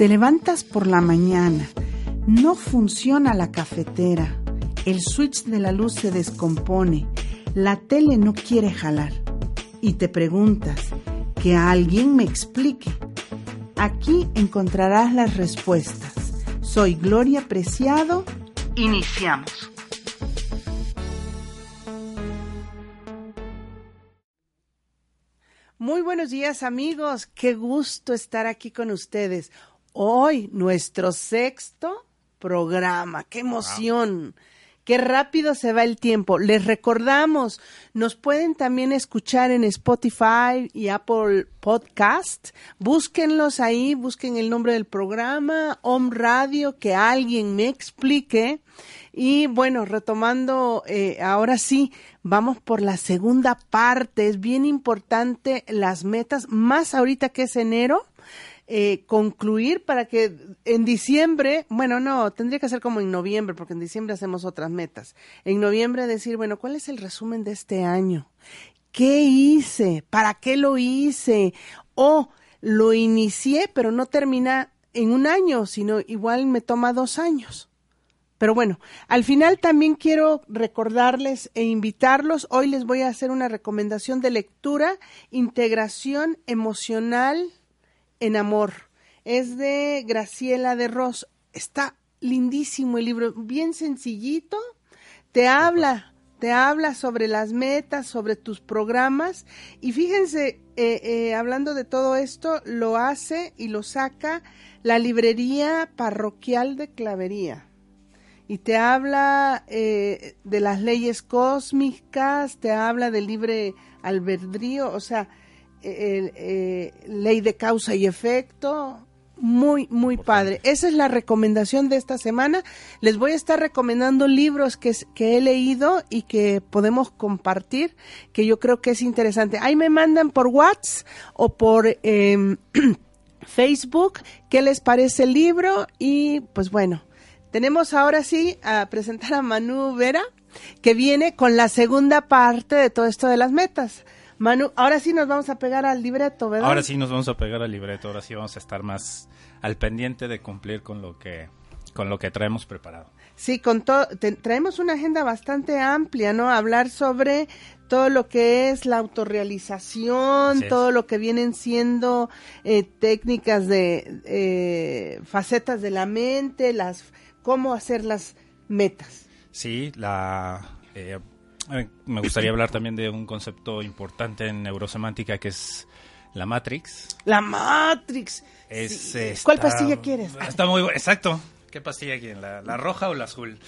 Te levantas por la mañana, no funciona la cafetera, el switch de la luz se descompone, la tele no quiere jalar y te preguntas, que alguien me explique. Aquí encontrarás las respuestas. Soy Gloria Preciado. Iniciamos. Muy buenos días amigos, qué gusto estar aquí con ustedes. Hoy nuestro sexto programa, qué emoción. Qué rápido se va el tiempo. Les recordamos, nos pueden también escuchar en Spotify y Apple Podcast. Búsquenlos ahí, busquen el nombre del programa, Home Radio, que alguien me explique. Y bueno, retomando, eh, ahora sí, vamos por la segunda parte. Es bien importante las metas, más ahorita que es enero eh, concluir para que en diciembre, bueno, no, tendría que ser como en noviembre, porque en diciembre hacemos otras metas. En noviembre decir, bueno, ¿cuál es el resumen de este año? ¿Qué hice? ¿Para qué lo hice? O lo inicié, pero no termina en un año, sino igual me toma dos años. Pero bueno, al final también quiero recordarles e invitarlos. Hoy les voy a hacer una recomendación de lectura, integración emocional en amor. Es de Graciela de Ross. Está lindísimo el libro, bien sencillito. Te habla, te habla sobre las metas, sobre tus programas. Y fíjense, eh, eh, hablando de todo esto, lo hace y lo saca la librería parroquial de Clavería. Y te habla eh, de las leyes cósmicas, te habla del libre albedrío, o sea, eh, ley de causa y efecto. Muy, muy padre. Esa es la recomendación de esta semana. Les voy a estar recomendando libros que, que he leído y que podemos compartir, que yo creo que es interesante. Ahí me mandan por WhatsApp o por em, Facebook qué les parece el libro y pues bueno, tenemos ahora sí a presentar a Manu Vera, que viene con la segunda parte de todo esto de las metas. Manu, ahora sí nos vamos a pegar al libreto, ¿verdad? Ahora sí nos vamos a pegar al libreto, ahora sí vamos a estar más al pendiente de cumplir con lo que con lo que traemos preparado. Sí, con todo traemos una agenda bastante amplia, ¿no? Hablar sobre todo lo que es la autorrealización, todo lo que vienen siendo eh, técnicas de eh, facetas de la mente, las cómo hacer las metas. Sí, la eh, me gustaría hablar también de un concepto importante en neurosemántica que es la Matrix. La Matrix. ¿Cuál pastilla quieres? Está muy bueno, exacto. ¿Qué pastilla quieren? ¿La, roja o la azul?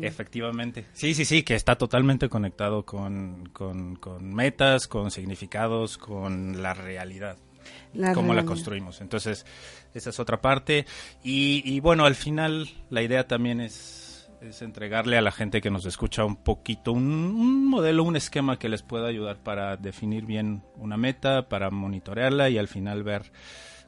Efectivamente. Sí, sí, sí, que está totalmente conectado con, con, metas, con significados, con la realidad. cómo la construimos. Entonces, esa es otra parte. Y, y bueno, al final la idea también es es entregarle a la gente que nos escucha un poquito, un, modelo, un esquema que les pueda ayudar para definir bien una meta, para monitorearla y al final ver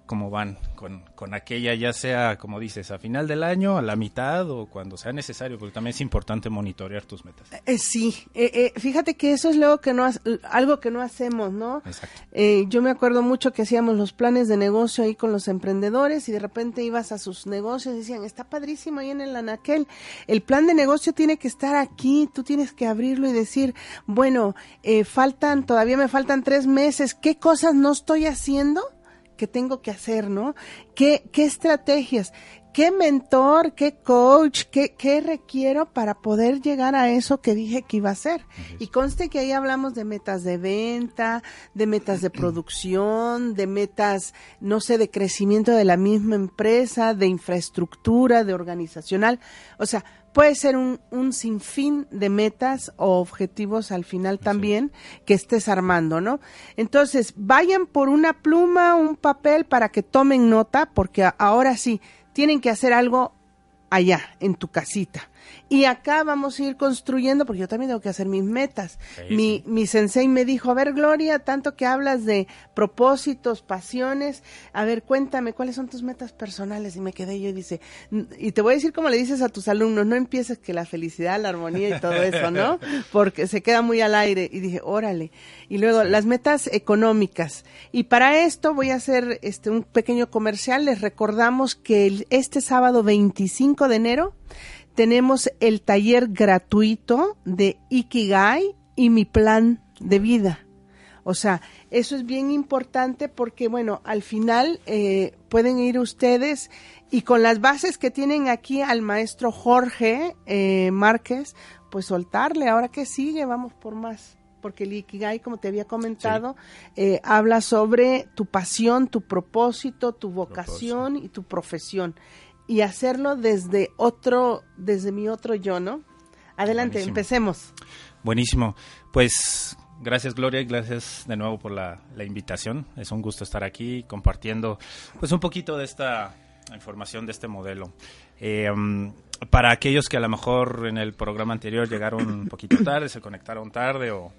cómo van con, con aquella, ya sea, como dices, a final del año, a la mitad o cuando sea necesario, porque también es importante monitorear tus metas. Eh, sí, eh, eh, fíjate que eso es luego que no algo que no hacemos, ¿no? Exacto. yo me acuerdo mucho que hacíamos los planes de negocio ahí con los emprendedores y de repente ibas a sus negocios y decían, está padrísimo ahí en el anaquel, el plan de negocio tiene que estar aquí, tú tienes que abrirlo y decir, bueno, faltan, todavía me faltan tres meses, ¿qué cosas no estoy haciendo? Que tengo que hacer, ¿no? ¿Qué, qué estrategias? ¿Qué mentor, qué coach, qué, qué requiero para poder llegar a eso que dije que iba a hacer? Y conste que ahí hablamos de metas de venta, de metas de producción, de metas, no sé, de crecimiento de la misma empresa, de infraestructura, de organizacional. O sea, puede ser un, un sinfín de metas o objetivos al final también que estés armando, ¿no? Entonces, vayan por una pluma, un papel para que tomen nota, porque ahora sí, tienen que hacer algo allá, en tu casita. Y acá vamos a ir construyendo, porque yo también tengo que hacer mis metas. mi, mi sensei me dijo, a ver, Gloria, tanto que hablas de propósitos, pasiones, a ver, cuéntame, ¿cuáles son tus metas personales? Y me quedé yo y dice, y te voy a decir como le dices a tus alumnos, no empieces que la felicidad, la armonía y todo eso, ¿no? Porque se queda muy al aire. Y dije, órale. Y luego, las metas económicas. Y para esto voy a hacer este un pequeño comercial. Les recordamos que este sábado 25 de enero tenemos el taller gratuito de Ikigai y mi plan de vida. O sea, eso es bien importante porque, bueno, al final eh, pueden ir ustedes y con las bases que tienen aquí al maestro Jorge eh, Márquez, pues soltarle. Ahora que sigue, vamos por más. Porque el Ikigai, como te había comentado, eh, habla sobre tu pasión, tu propósito, tu vocación y tu profesión y hacerlo desde otro, desde mi otro yo, ¿no? Adelante, empecemos. Buenísimo. Pues gracias Gloria y gracias de nuevo por la, invitación. Es un gusto estar aquí compartiendo pues un poquito de esta información de este modelo. Eh, um, para aquellos que a lo mejor en el programa anterior llegaron un poquito tarde, se conectaron tarde o,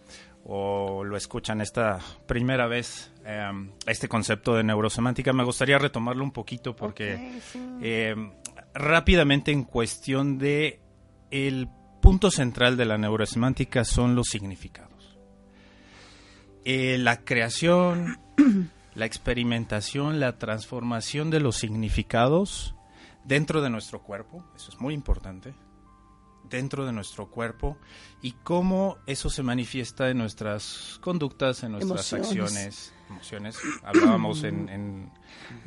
o lo escuchan esta primera vez, em, este concepto de neurosemántica, me gustaría retomarlo un poquito porque em, rápidamente en cuestión de el punto central de la neurosemántica son los significados. Eh, la creación, la experimentación, la transformación de los significados dentro de nuestro cuerpo, eso es muy importante dentro de nuestro cuerpo y cómo eso se manifiesta en nuestras conductas, en nuestras acciones, emociones. Hablábamos en,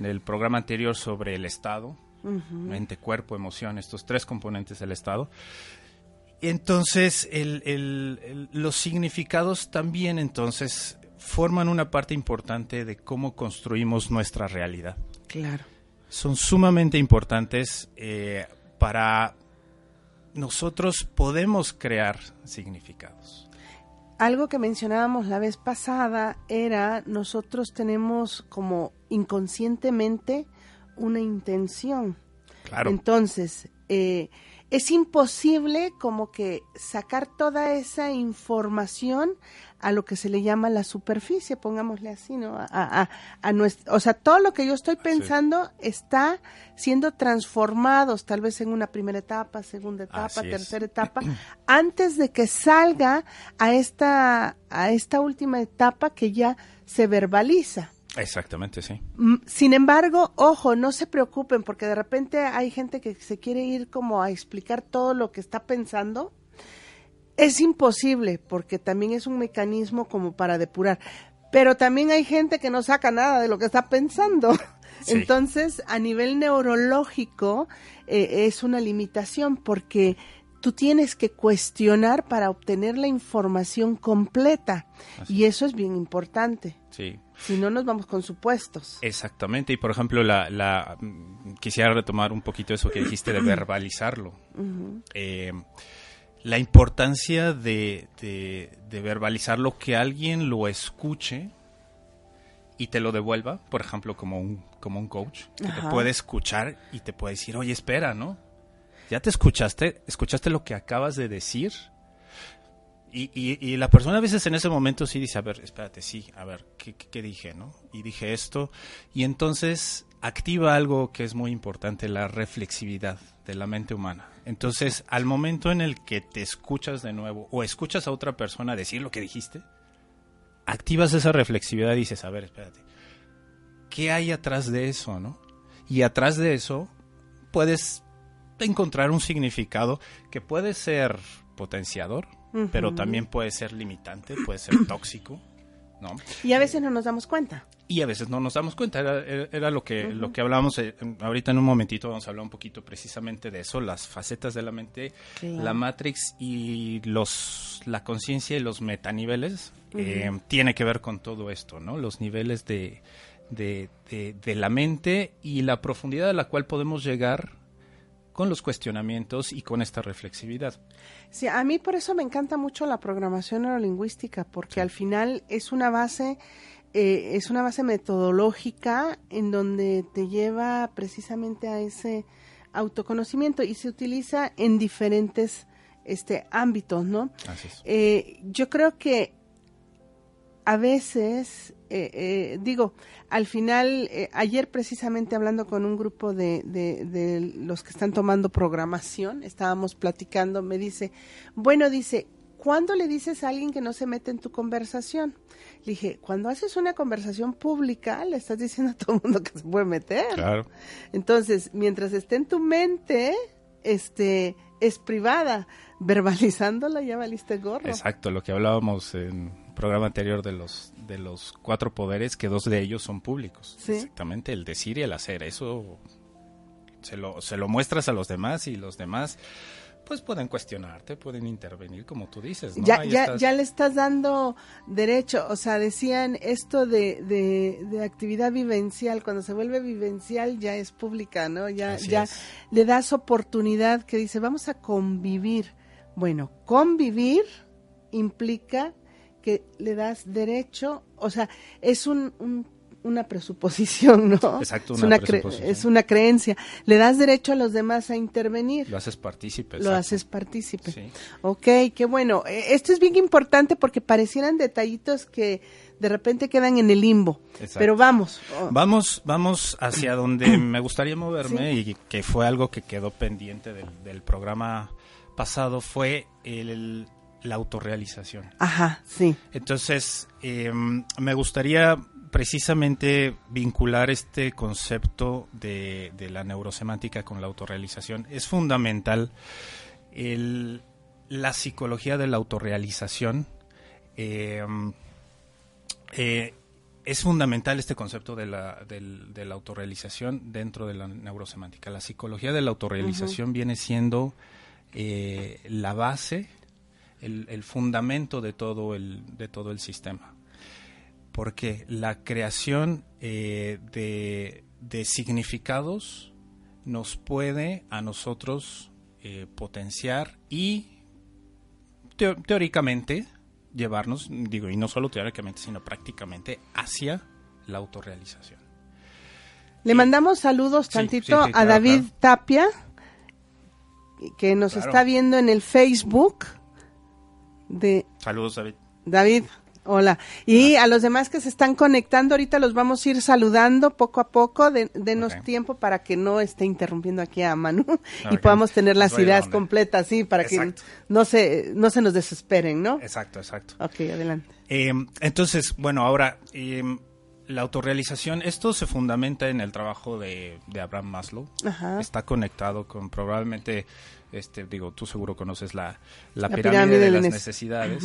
el programa anterior sobre el estado, mente, cuerpo, emoción, estos tres componentes del estado. Entonces, los significados también entonces forman una parte importante de cómo construimos nuestra realidad. Claro. Son sumamente importantes eh, para nosotros podemos crear significados. Algo que mencionábamos la vez pasada era nosotros tenemos como inconscientemente una intención. Claro. Entonces, eh, es imposible como que sacar toda esa información a lo que se le llama la superficie, pongámosle así, ¿no? A, a, nuestra, o sea, todo lo que yo estoy pensando está siendo transformados, tal vez en una primera etapa, segunda etapa, tercera etapa, antes de que salga a esta, a esta última etapa que ya se verbaliza. Exactamente, sí. Mm, sin embargo, ojo, no se preocupen porque de repente hay gente que se quiere ir como a explicar todo lo que está pensando. Es imposible porque también es un mecanismo como para depurar. Pero también hay gente que no saca nada de lo que está pensando. Entonces, a nivel neurológico, eh, es una limitación porque tú tienes que cuestionar para obtener la información completa. Y eso es bien importante. Sí. Si no, nos vamos con supuestos. Exactamente. Y por ejemplo, la, quisiera retomar un poquito eso que dijiste de verbalizarlo. Eh, la importancia de, de, verbalizarlo, que alguien lo escuche y te lo devuelva, por ejemplo, como un, como un coach, que te puede escuchar y te puede decir, oye, espera, ¿no? ¿Ya te escuchaste? ¿Escuchaste lo que acabas de decir? Y, y, la persona a veces en ese momento sí dice, a ver, espérate, sí, a ver, ¿qué, ¿qué, dije, no? Y dije esto, y entonces activa algo que es muy importante, la reflexividad de la mente humana. Entonces, al momento en el que te escuchas de nuevo o escuchas a otra persona decir lo que dijiste, activas esa reflexividad y dices, a ver, espérate, ¿qué hay atrás de eso, no? Y atrás de eso puedes encontrar un significado que puede ser potenciador, pero también puede ser limitante, puede ser tóxico, ¿no? Y a veces no nos damos cuenta. Y a veces no nos damos cuenta, era, lo que lo que hablábamos eh, ahorita en un momentito, vamos a hablar un poquito precisamente de eso, las facetas de la mente, la matrix y los la conciencia y los metaniveles, eh, tiene que ver con todo esto, ¿no? Los niveles de, de, de la mente y la profundidad a la cual podemos llegar con los cuestionamientos y con esta reflexividad. Sí, a mí por eso me encanta mucho la programación neurolingüística, porque al final es una base, eh, es una base metodológica en donde te lleva precisamente a ese autoconocimiento y se utiliza en diferentes este ámbitos, ¿no? Así es. Eh, yo creo que a veces, eh, eh, digo, al final, eh, ayer precisamente hablando con un grupo de, de, de los que están tomando programación, estábamos platicando, me dice, bueno, dice, ¿cuándo le dices a alguien que no se mete en tu conversación? Le dije, cuando haces una conversación pública, le estás diciendo a todo el mundo que se puede meter. Claro. Entonces, mientras esté en tu mente, este, es privada. Verbalizándola ya valiste gorro. Exacto, lo que hablábamos en programa anterior de los de los cuatro poderes, que dos de ellos son públicos. Sí. Exactamente, el decir y el hacer. Eso se lo, se lo muestras a los demás y los demás pues pueden cuestionarte, pueden intervenir, como tú dices. ¿no? Ya, ya, estás. ya le estás dando derecho, o sea, decían esto de, de, de actividad vivencial, cuando se vuelve vivencial ya es pública, ¿no? Ya, Así ya es. le das oportunidad que dice, vamos a convivir. Bueno, convivir implica que le das derecho, o sea, es un, un- una presuposición, ¿no? Exacto, es una presuposición. es una creencia. Le das derecho a los demás a intervenir. Lo haces partícipe. Lo exacto. haces partícipe. Sí. Ok, qué bueno. Eh, Esto es bien importante porque parecieran detallitos que de repente quedan en el limbo. Exacto. Pero vamos. Oh, Vamos, vamos hacia donde me gustaría moverme y que fue algo que quedó pendiente del, del programa pasado, fue el, la autorrealización. Ajá, sí. Entonces, eh, me gustaría precisamente vincular este concepto de, de la neurosemántica con la autorrealización. Es fundamental el- la psicología de la autorrealización. eh, eh, es fundamental este concepto de la, de la autorrealización dentro de la neurosemántica. La psicología de la autorrealización viene siendo eh, la base, el, el fundamento de todo el, de todo el sistema. Porque la creación eh, de, de significados nos puede a nosotros eh, potenciar y teóricamente llevarnos, digo, y no solo teóricamente, sino prácticamente hacia la autorrealización. Le mandamos saludos tantito sí, sí, a claro, David claro. Tapia, que nos Claro. está viendo en el Facebook de Saludos, David. David. Hola. Y a los demás que se están conectando, ahorita los vamos a ir saludando poco a poco. De, denos Ok. tiempo para que no esté interrumpiendo aquí a Manu y podamos tener las ideas completas, sí, para Exacto. que no se, no se nos desesperen, ¿no? Exacto, exacto. Ok, adelante. Eh, entonces, bueno, ahora, eh, la autorrealización, esto se fundamenta en el trabajo de, de Abraham Maslow. Ajá. Está conectado con probablemente, este, digo, tú seguro conoces la, la, La pirámide, pirámide de las nece- necesidades.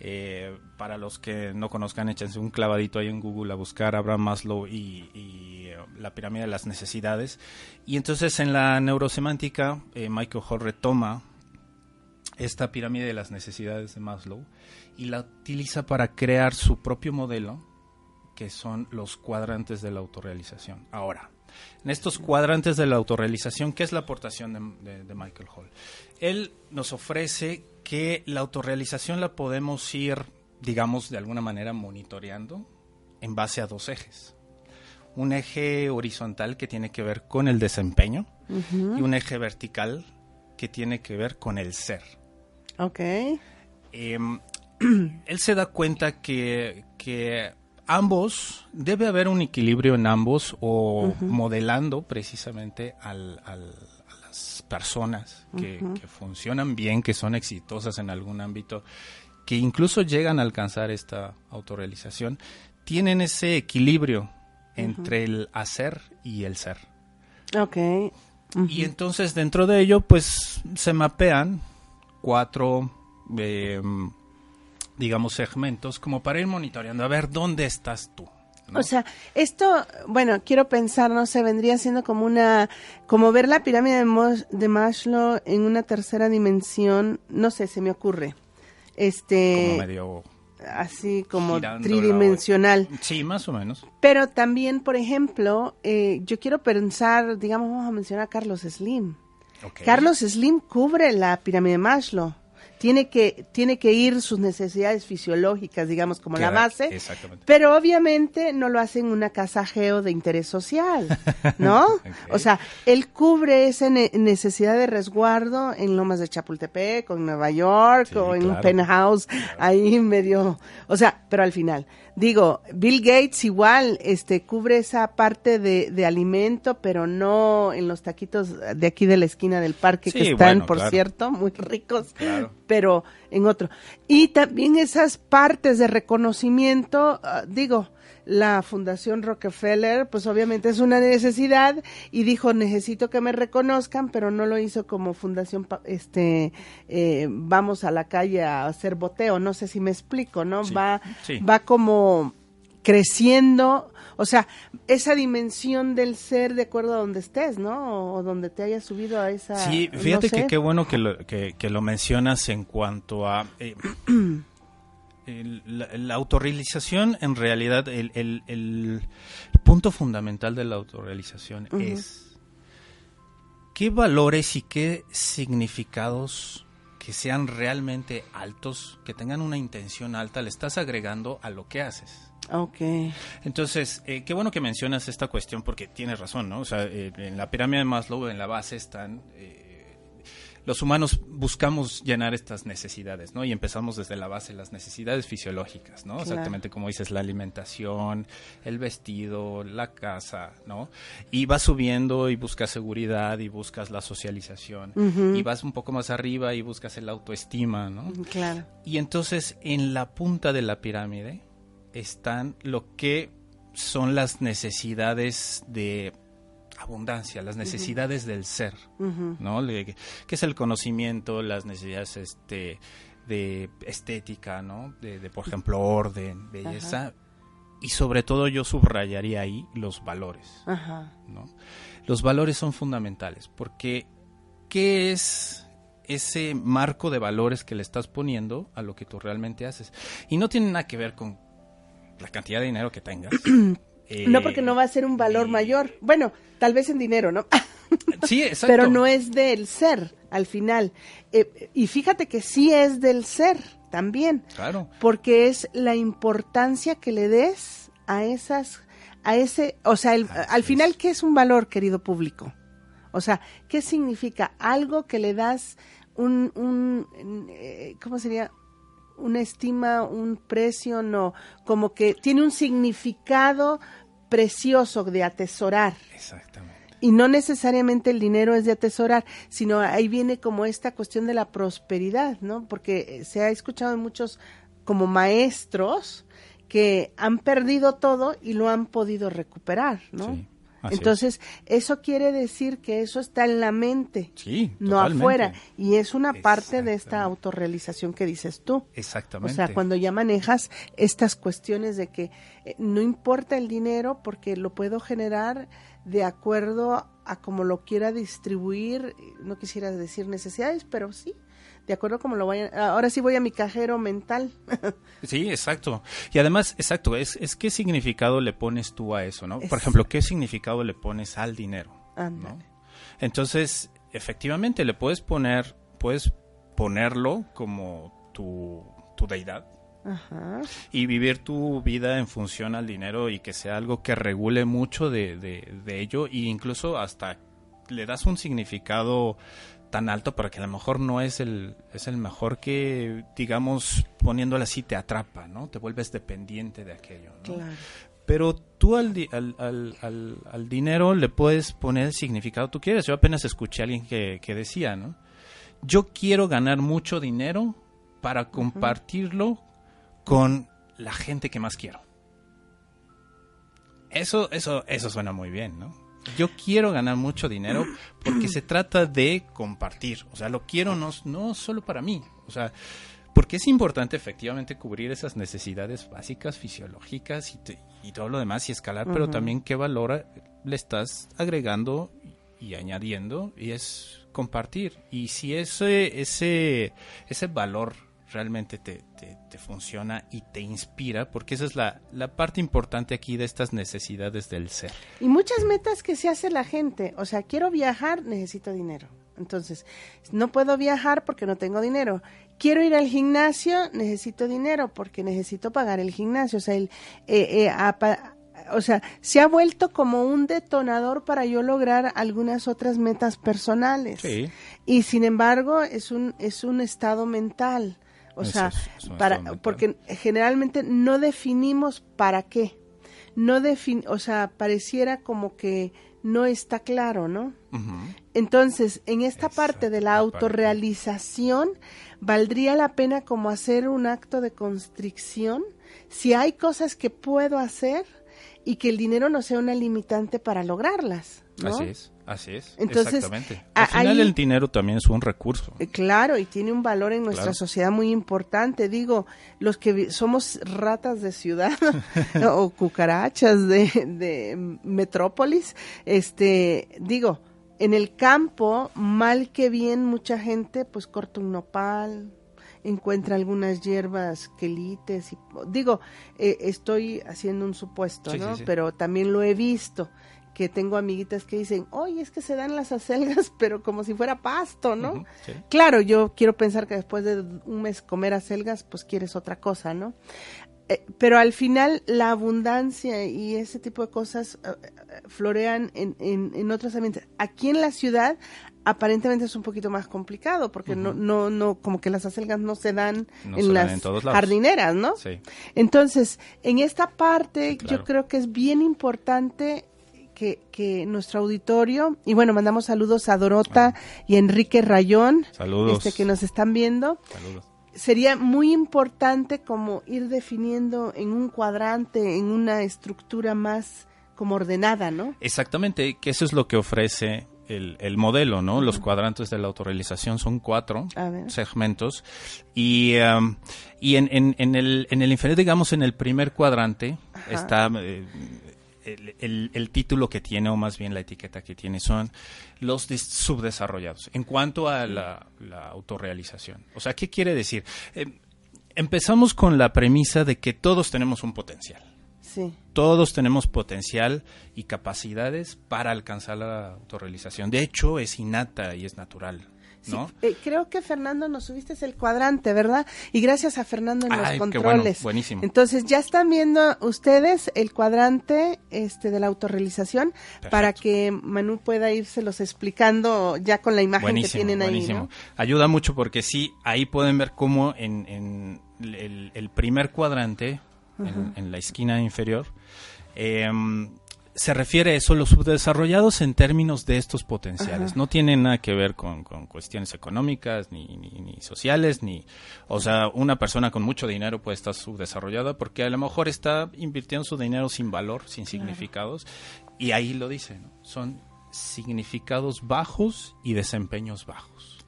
Eh, para los que no conozcan, échense un clavadito ahí en Google a buscar Abraham Maslow y, y, eh, la pirámide de las necesidades. Y entonces en la neurosemántica, eh, Michael Hall retoma esta pirámide de las necesidades de Maslow y la utiliza para crear su propio modelo, que son los cuadrantes de la autorrealización. Ahora, en estos cuadrantes de la autorrealización, ¿qué es la aportación de, de- de Michael Hall? Él nos ofrece que la autorrealización la podemos ir, digamos, de alguna manera monitoreando en base a dos ejes. Un eje horizontal que tiene que ver con el desempeño y un eje vertical que tiene que ver con el ser. Ok. Em, él se da cuenta que, que ambos, debe haber un equilibrio en ambos o modelando precisamente al- al- a las personas que, que funcionan bien, que son exitosas en algún ámbito, que incluso llegan a alcanzar esta autorrealización, tienen ese equilibrio entre el hacer y el ser. Ok. Y entonces dentro de ello, pues se mapean cuatro, eh, digamos, segmentos como para ir monitoreando, a ver dónde estás tú. ¿no? O sea, esto, bueno, quiero pensar, no sé, vendría siendo como una, como ver la pirámide de, Mos- de Maslow en una tercera dimensión, no sé, se me ocurre. Este, como medio... así como tridimensional. Sí, más o menos. Pero también, por ejemplo, eh, yo quiero pensar, digamos, vamos a mencionar a Carlos Slim. Carlos Slim cubre la pirámide de Maslow. Tiene que, tiene que ir sus necesidades fisiológicas, digamos, como la base. Pero obviamente no lo hace en una casa geo de interés social, ¿no? O sea, él cubre esa necesidad de resguardo en Lomas de Chapultepec, o en Nueva York, o en un penthouse ahí medio, o sea, pero al final. Digo, Bill Gates igual, este, cubre esa parte de, de alimento, pero no en los taquitos de aquí de la esquina del parque que están, por cierto, muy ricos, pero en otro. Y también esas partes de reconocimiento, ah, digo, la Fundación Rockefeller, pues obviamente es una necesidad y dijo necesito que me reconozcan, pero no lo hizo como fundación, este, eh, vamos a la calle a hacer boteo, no sé si me explico, ¿no? va, va como creciendo, o sea, esa dimensión del ser de acuerdo a donde estés, ¿no? O, donde te hayas subido a esa. Sí, fíjate que qué bueno que lo, que, lo mencionas en cuanto a. Eh, la, autorrealización, en realidad, el, el, punto fundamental de la autorrealización es qué valores y qué significados que sean realmente altos, que tengan una intención alta, le estás agregando a lo que haces. Ok. Entonces, eh, qué bueno que mencionas esta cuestión porque tienes razón, ¿no? O sea, eh, en la pirámide de Maslow, en la base están eh, los humanos buscamos llenar estas necesidades, ¿no? Y empezamos desde la base, las necesidades fisiológicas, ¿no? Exactamente como dices, la alimentación, el vestido, la casa, ¿no? Y vas subiendo y buscas seguridad y buscas la socialización. Y vas un poco más arriba y buscas el autoestima, ¿no? Claro. Y entonces en la punta de la pirámide están lo que son las necesidades de abundancia, las necesidades del ser, ¿no? que es el conocimiento, las necesidades este, de estética, ¿no? De, por ejemplo, orden, belleza. Y sobre todo yo subrayaría ahí los valores, ¿no? Los valores son fundamentales porque ¿qué es ese marco de valores que le estás poniendo a lo que tú realmente haces? Y no tiene nada que ver con la cantidad de dinero que tengas. no porque no va a ser un valor mayor. Bueno, tal vez en dinero, ¿no? sí, exacto. Pero no es del ser al final. Eh, y fíjate que sí es del ser también. Claro. Porque es la importancia que le des a esas, a ese, o sea, al final, ¿qué es un valor, querido público? O sea, ¿qué significa? Algo que le das un, un eh, ¿cómo sería? Una estima, un precio, no, como que tiene un significado precioso de atesorar. Exactamente. Y no necesariamente el dinero es de atesorar, sino ahí viene como esta cuestión de la prosperidad, ¿no? Porque se ha escuchado en muchos como maestros que han perdido todo y lo han podido recuperar, ¿no? Entonces, eso quiere decir que eso está en la mente, no afuera. Y es una parte de esta autorrealización que dices tú. Exactamente. O sea, cuando ya manejas estas cuestiones de que eh, no importa el dinero porque lo puedo generar de acuerdo a como lo quiera distribuir, no quisiera decir necesidades, pero sí, de acuerdo como lo vayan. Ahora sí voy a mi cajero mental. sí, exacto. Y además, exacto, es, es qué significado le pones tú a eso, ¿no? Por ejemplo, qué significado le pones al dinero. ¿no? Entonces, efectivamente, le puedes poner, puedes ponerlo como tu, tu deidad. Ajá. Y vivir tu vida en función al dinero y que sea algo que regule mucho de, de, de ello e incluso hasta le das un significado tan alto, pero que a lo mejor no es el, es el mejor que, digamos, poniéndolo así, te atrapa, ¿no? Te vuelves dependiente de aquello, ¿no? Pero tú al, al, al, dinero le puedes poner el significado tú quieres. Yo apenas escuché a alguien que, decía, ¿no? Yo quiero ganar mucho dinero para compartirlo con la gente que más quiero. Eso, eso, eso suena muy bien, ¿no? Yo quiero ganar mucho dinero porque se trata de compartir. O sea, lo quiero no, no solo para mí. O sea, porque es importante efectivamente cubrir esas necesidades básicas, fisiológicas y, todo lo demás y escalar, pero también qué valor le estás agregando y añadiendo y es compartir. Y si ese, ese, ese valor realmente te, te, funciona y te inspira, porque esa es la, la, parte importante aquí de estas necesidades del ser. Y muchas metas que se hace la gente, o sea, quiero viajar, necesito dinero. Entonces, no puedo viajar porque no tengo dinero. Quiero ir al gimnasio, necesito dinero porque necesito pagar el gimnasio. O sea, el, eh, eh, o sea, se ha vuelto como un detonador para yo lograr algunas otras metas personales. Sí. Y sin embargo, es un, es un estado mental. O sea, para, porque generalmente no definimos para qué. No defin, o sea, pareciera como que no está claro, ¿no? Entonces, en esta parte de la autorrealización, valdría la pena como hacer un acto de constricción. Si hay cosas que puedo hacer, y que el dinero no sea una limitante para lograrlas. Así es, así es. Entonces, Exactamente. Al final el dinero también es un recurso. Eh, claro, y tiene un valor en nuestra sociedad muy importante. Digo, los que somos ratas de ciudad o cucarachas de, de metrópolis, este, digo, en el campo, mal que bien, mucha gente pues corta un nopal, encuentra algunas hierbas quelites. Y, digo, eh, estoy haciendo un supuesto, ¿no? Pero también lo he visto que tengo amiguitas que dicen, oye, es que se dan las acelgas, pero como si fuera pasto, ¿no? Claro, yo quiero pensar que después de un mes comer acelgas, pues quieres otra cosa, ¿no? Eh, pero al final la abundancia y ese tipo de cosas eh, florean en, en, en otros ambientes. Aquí en la ciudad aparentemente es un poquito más complicado porque no, no, no, como que las acelgas no se dan en las jardineras, ¿no? Sí. Entonces, en esta parte yo creo que es bien importante que, que, nuestro auditorio, y bueno, mandamos saludos a Dorota y Enrique Rayón, saludos. Este, que nos están viendo. Saludos. Sería muy importante como ir definiendo en un cuadrante, en una estructura más como ordenada, ¿no? Exactamente, que eso es lo que ofrece el, modelo, ¿no? Los cuadrantes de la autorrealización son cuatro segmentos y, um, y en, en, el, en el inferior, digamos, en el primer cuadrante está eh, el, el, título que tiene, o más bien la etiqueta que tiene, son los subdesarrollados en cuanto a la, la autorrealización. O sea, ¿qué quiere decir? Eh, empezamos con la premisa de que todos tenemos un potencial. Todos tenemos potencial y capacidades para alcanzar la autorrealización. De hecho, es innata y es natural. ¿no? Eh, creo que Fernando nos subiste el cuadrante, ¿verdad? Y gracias a Fernando en los controles. buenísimo. Entonces ya están viendo ustedes el cuadrante este de la autorrealización para que Manu pueda los explicando ya con la imagen que tienen ahí. Buenísimo. Ayuda mucho porque sí, ahí pueden ver cómo en, el, primer cuadrante en, la esquina inferior, em, se refiere a eso, los subdesarrollados en términos de estos potenciales. No tiene nada que ver con, cuestiones económicas, ni, ni, sociales, ni... O sea, una persona con mucho dinero puede estar subdesarrollada porque a lo mejor está invirtiendo su dinero sin valor, sin significados. Y ahí lo dice, son significados bajos y desempeños bajos.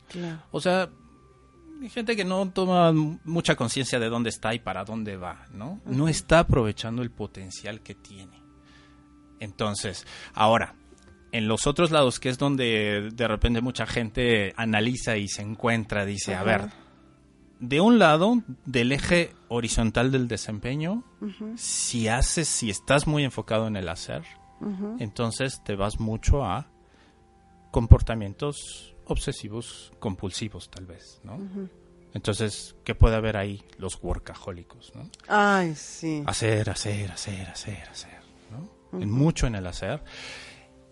O sea, hay gente que no toma mucha conciencia de dónde está y para dónde va, ¿no? No está aprovechando el potencial que tiene. Entonces, ahora, en los otros lados, que es donde de repente mucha gente analiza y se encuentra, dice, a ver, de un lado, del eje horizontal del desempeño, si haces, si estás muy enfocado en el hacer, entonces te vas mucho a comportamientos obsesivos compulsivos tal vez, ¿no? Entonces, ¿qué puede haber ahí? Los workahólicos, ¿no? Ay, sí. Hacer, hacer, hacer, hacer, hacer, ¿no? en mucho en el hacer.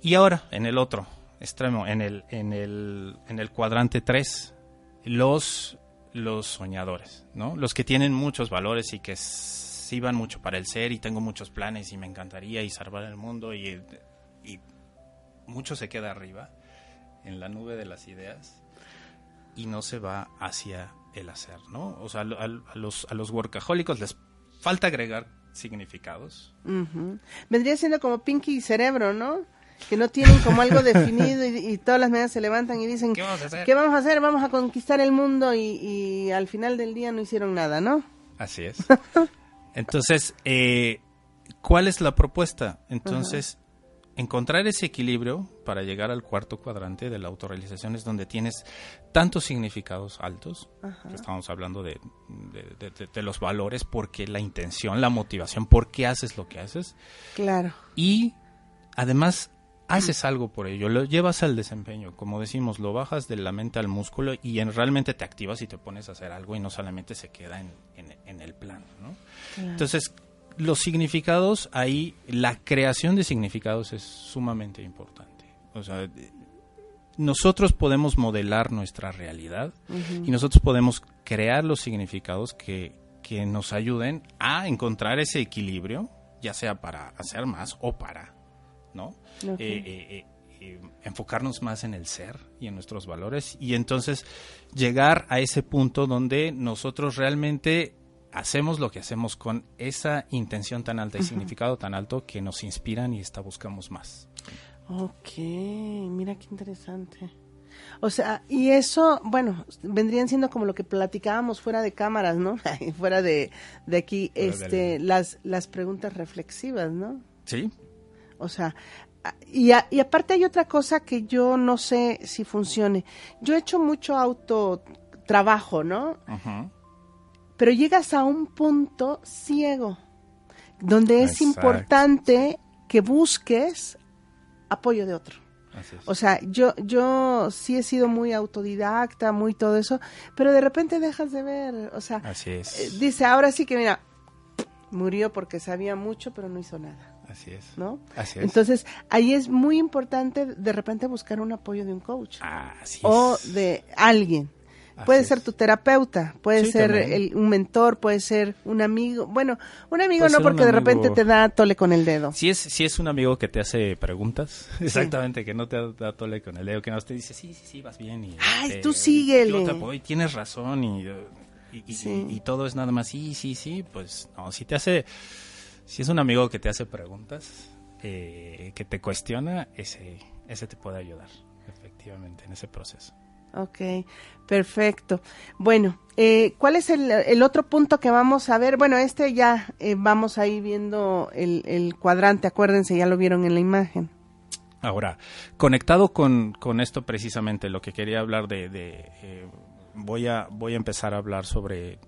Y ahora, en el otro extremo, en el, en el, en el cuadrante 3, los, los soñadores, ¿no? Los que tienen muchos valores y que van mucho para el ser y tengo muchos planes y me encantaría y salvar el mundo y, y mucho se queda arriba en la nube de las ideas y no se va hacia el hacer, ¿no? O sea, a, los, a los workahólicos les falta agregar significados. Vendría siendo como Pinky y Cerebro, ¿no? Que no tienen como algo definido y, todas las medidas se levantan y dicen, ¿qué vamos a hacer? ¿Qué vamos a, hacer? Vamos a conquistar el mundo y, al final del día no hicieron nada, ¿no? Así es. Entonces, eh, ¿cuál es la propuesta? Entonces, encontrar ese equilibrio para llegar al cuarto cuadrante de la autorrealización es donde tienes tantos significados altos, estamos hablando de, de, los valores, porque la intención, la motivación, por qué haces lo que haces. Claro. Y además haces algo por ello, lo llevas al desempeño, como decimos, lo bajas de la mente al músculo y en, realmente te activas y te pones a hacer algo y no solamente se queda en, el plan, ¿no? Entonces, los significados ahí, la creación de significados es sumamente importante. O sea, nosotros podemos modelar nuestra realidad y nosotros podemos crear los significados que, que nos ayuden a encontrar ese equilibrio, ya sea para hacer más o para, ¿no? Eh, eh, eh, enfocarnos más en el ser y en nuestros valores y entonces llegar a ese punto donde nosotros realmente hacemos lo que hacemos con esa intención tan alta y significado tan alto que nos inspiran y está buscamos más. Ok, mira qué interesante. O sea, y eso, bueno, vendrían siendo como lo que platicábamos fuera de cámaras, ¿no? fuera de, de aquí, este, las, las preguntas reflexivas, ¿no? Sí. O sea, y, y aparte hay otra cosa que yo no sé si funcione. Yo he hecho mucho autotrabajo, ¿no? Ajá pero llegas a un punto ciego, donde es importante que busques apoyo de otro. O sea, yo, yo sí he sido muy autodidacta, muy todo eso, pero de repente dejas de ver, o sea, eh, dice, ahora sí que mira, murió porque sabía mucho, pero no hizo nada. Así es. ¿No? Así es. Entonces, ahí es muy importante de repente buscar un apoyo de un coach. Así o de alguien puede ser tu terapeuta, puede ser un mentor, puede ser un amigo. Bueno, un amigo no porque de repente te da tole con el dedo. Si es, si es un amigo que te hace preguntas, exactamente, que no te da tole con el dedo, que no te dice, sí, sí, sí, vas bien. Y, Ay, tú síguele. y tienes razón y, y, todo es nada más, sí, sí, sí, pues no, si te hace, si es un amigo que te hace preguntas, eh, que te cuestiona, ese, ese te puede ayudar, efectivamente, en ese proceso. Ok, perfecto. Bueno, eh, ¿cuál es el, otro punto que vamos a ver? Bueno, este ya eh, vamos ahí viendo el, cuadrante, acuérdense, ya lo vieron en la imagen. Ahora, conectado con, con esto precisamente, lo que quería hablar de... Eh, voy, a, voy a empezar a hablar sobre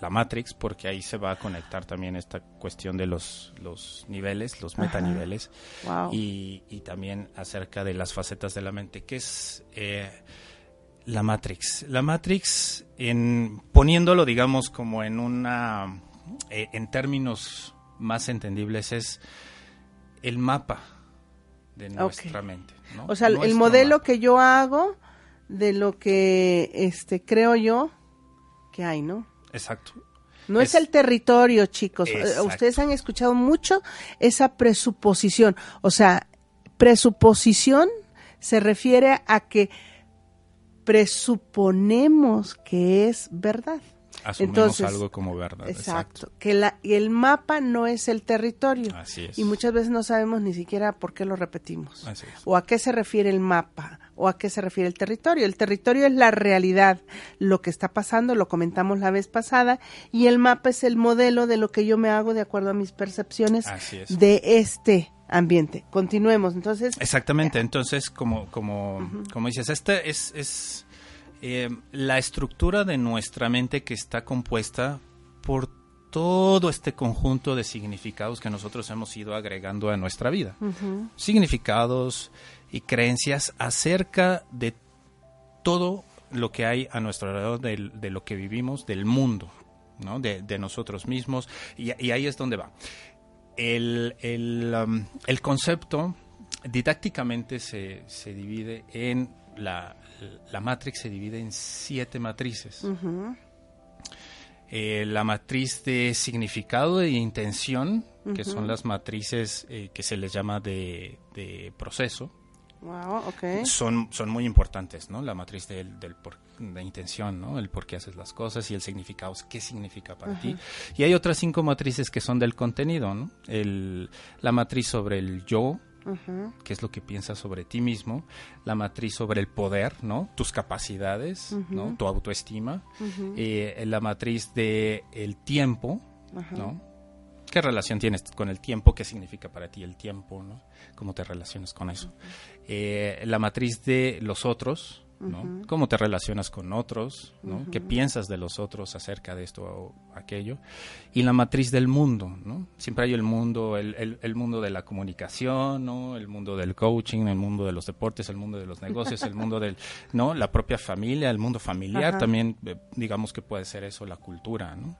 la Matrix, porque ahí se va a conectar también esta cuestión de los, los niveles, los metaniveles, y, y, también acerca de las facetas de la mente, que es la Matrix. La Matrix, en, poniéndolo, digamos, como en una. Eh, en términos más entendibles, es el mapa de nuestra mente. O sea, el modelo que yo hago de lo que este creo yo que hay, ¿no? Exacto. No es, el territorio, chicos. Eh, ustedes han escuchado mucho esa presuposición. O sea, presuposición se refiere a que presuponemos que es verdad. Asumimos algo como verdad. Exacto. Que la, el mapa no es el territorio. Así es. Y muchas veces no sabemos ni siquiera por qué lo repetimos. O a qué se refiere el mapa. O a qué se refiere el territorio. El territorio es la realidad. Lo que está pasando, lo comentamos la vez pasada. Y el mapa es el modelo de lo que yo me hago de acuerdo a mis percepciones de este ambiente. Continuemos, entonces. Exactamente, entonces, como, como, como dices, esta es, es eh, la estructura de nuestra mente que está compuesta por todo este conjunto de significados que nosotros hemos ido agregando a nuestra vida. Significados y creencias acerca de todo lo que hay a nuestro alrededor, de, lo que vivimos, del mundo, ¿no? de, nosotros mismos, y, y, ahí es donde va el, um, el, concepto didácticamente se, se divide en la, la, Matrix se divide en siete matrices. Eh, la matriz de significado e intención, que son las matrices eh, que se les llama de, de proceso. Wow, okay. son, son muy importantes, ¿no? La matriz del, del por, de intención, ¿no? El por qué haces las cosas y el significado, qué significa para ti. Y hay otras cinco matrices que son del contenido, ¿no? El, la matriz sobre el yo, qué es lo que piensas sobre ti mismo, la matriz sobre el poder, ¿no? Tus capacidades, ¿no? Tu autoestima, eh, la matriz de el tiempo, ¿no? ¿Qué relación tienes con el tiempo? ¿Qué significa para ti el tiempo? ¿no? ¿Cómo te relacionas con eso? Eh, la matriz de los otros, ¿no? Cómo te relacionas con otros, ¿no? ¿Qué piensas de los otros acerca de esto o aquello? Y la matriz del mundo, ¿no? Siempre hay el mundo, el, el, mundo de la comunicación, ¿no? El mundo del coaching, el mundo de los deportes, el mundo de los negocios, el mundo del, ¿no? La propia familia, el mundo familiar también, eh, digamos que puede ser eso, la cultura, ¿no?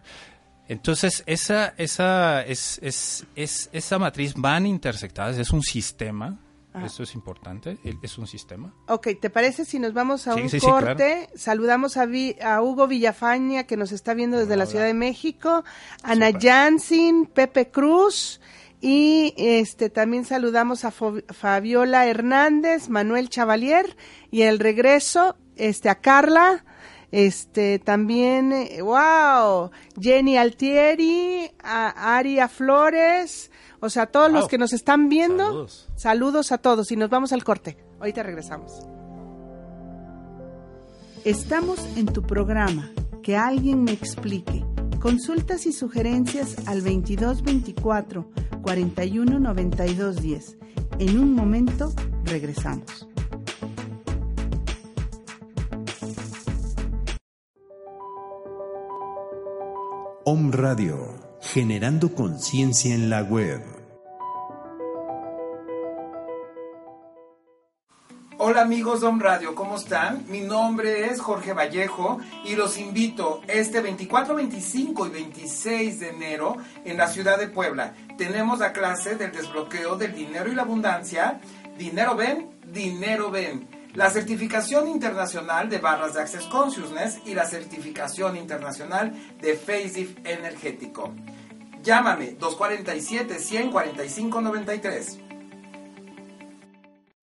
Entonces, esa, esa, es, es, es, esa matriz van intersectadas, es un sistema, eso es importante, es un sistema. Ok, ¿te parece si nos vamos a un corte? Saludamos a, a, Hugo Villafaña, que nos está viendo desde la Ciudad de México, Ana Jansin, Pepe Cruz, y este también saludamos a Fabiola Hernández, Manuel Chavalier, y el regreso, este, a Carla, este también, wow, Jenny Altieri, a Aria Flores, o sea, todos los que nos están viendo, saludos. saludos a todos y nos vamos al corte. Ahorita regresamos. Estamos en tu programa, que alguien me explique. Consultas y sugerencias al 2224 41 92 10. En un momento regresamos. Om Radio, generando conciencia en la web. Hola amigos de Om Radio, ¿cómo están? Mi nombre es Jorge Vallejo y los invito este 24, 25 y 26 de enero en la ciudad de Puebla. Tenemos la clase del desbloqueo del dinero y la abundancia. Dinero ven, dinero ven la certificación internacional de barras de Access Consciousness y la certificación internacional de Faceit Energético. Llámame 247-145-93.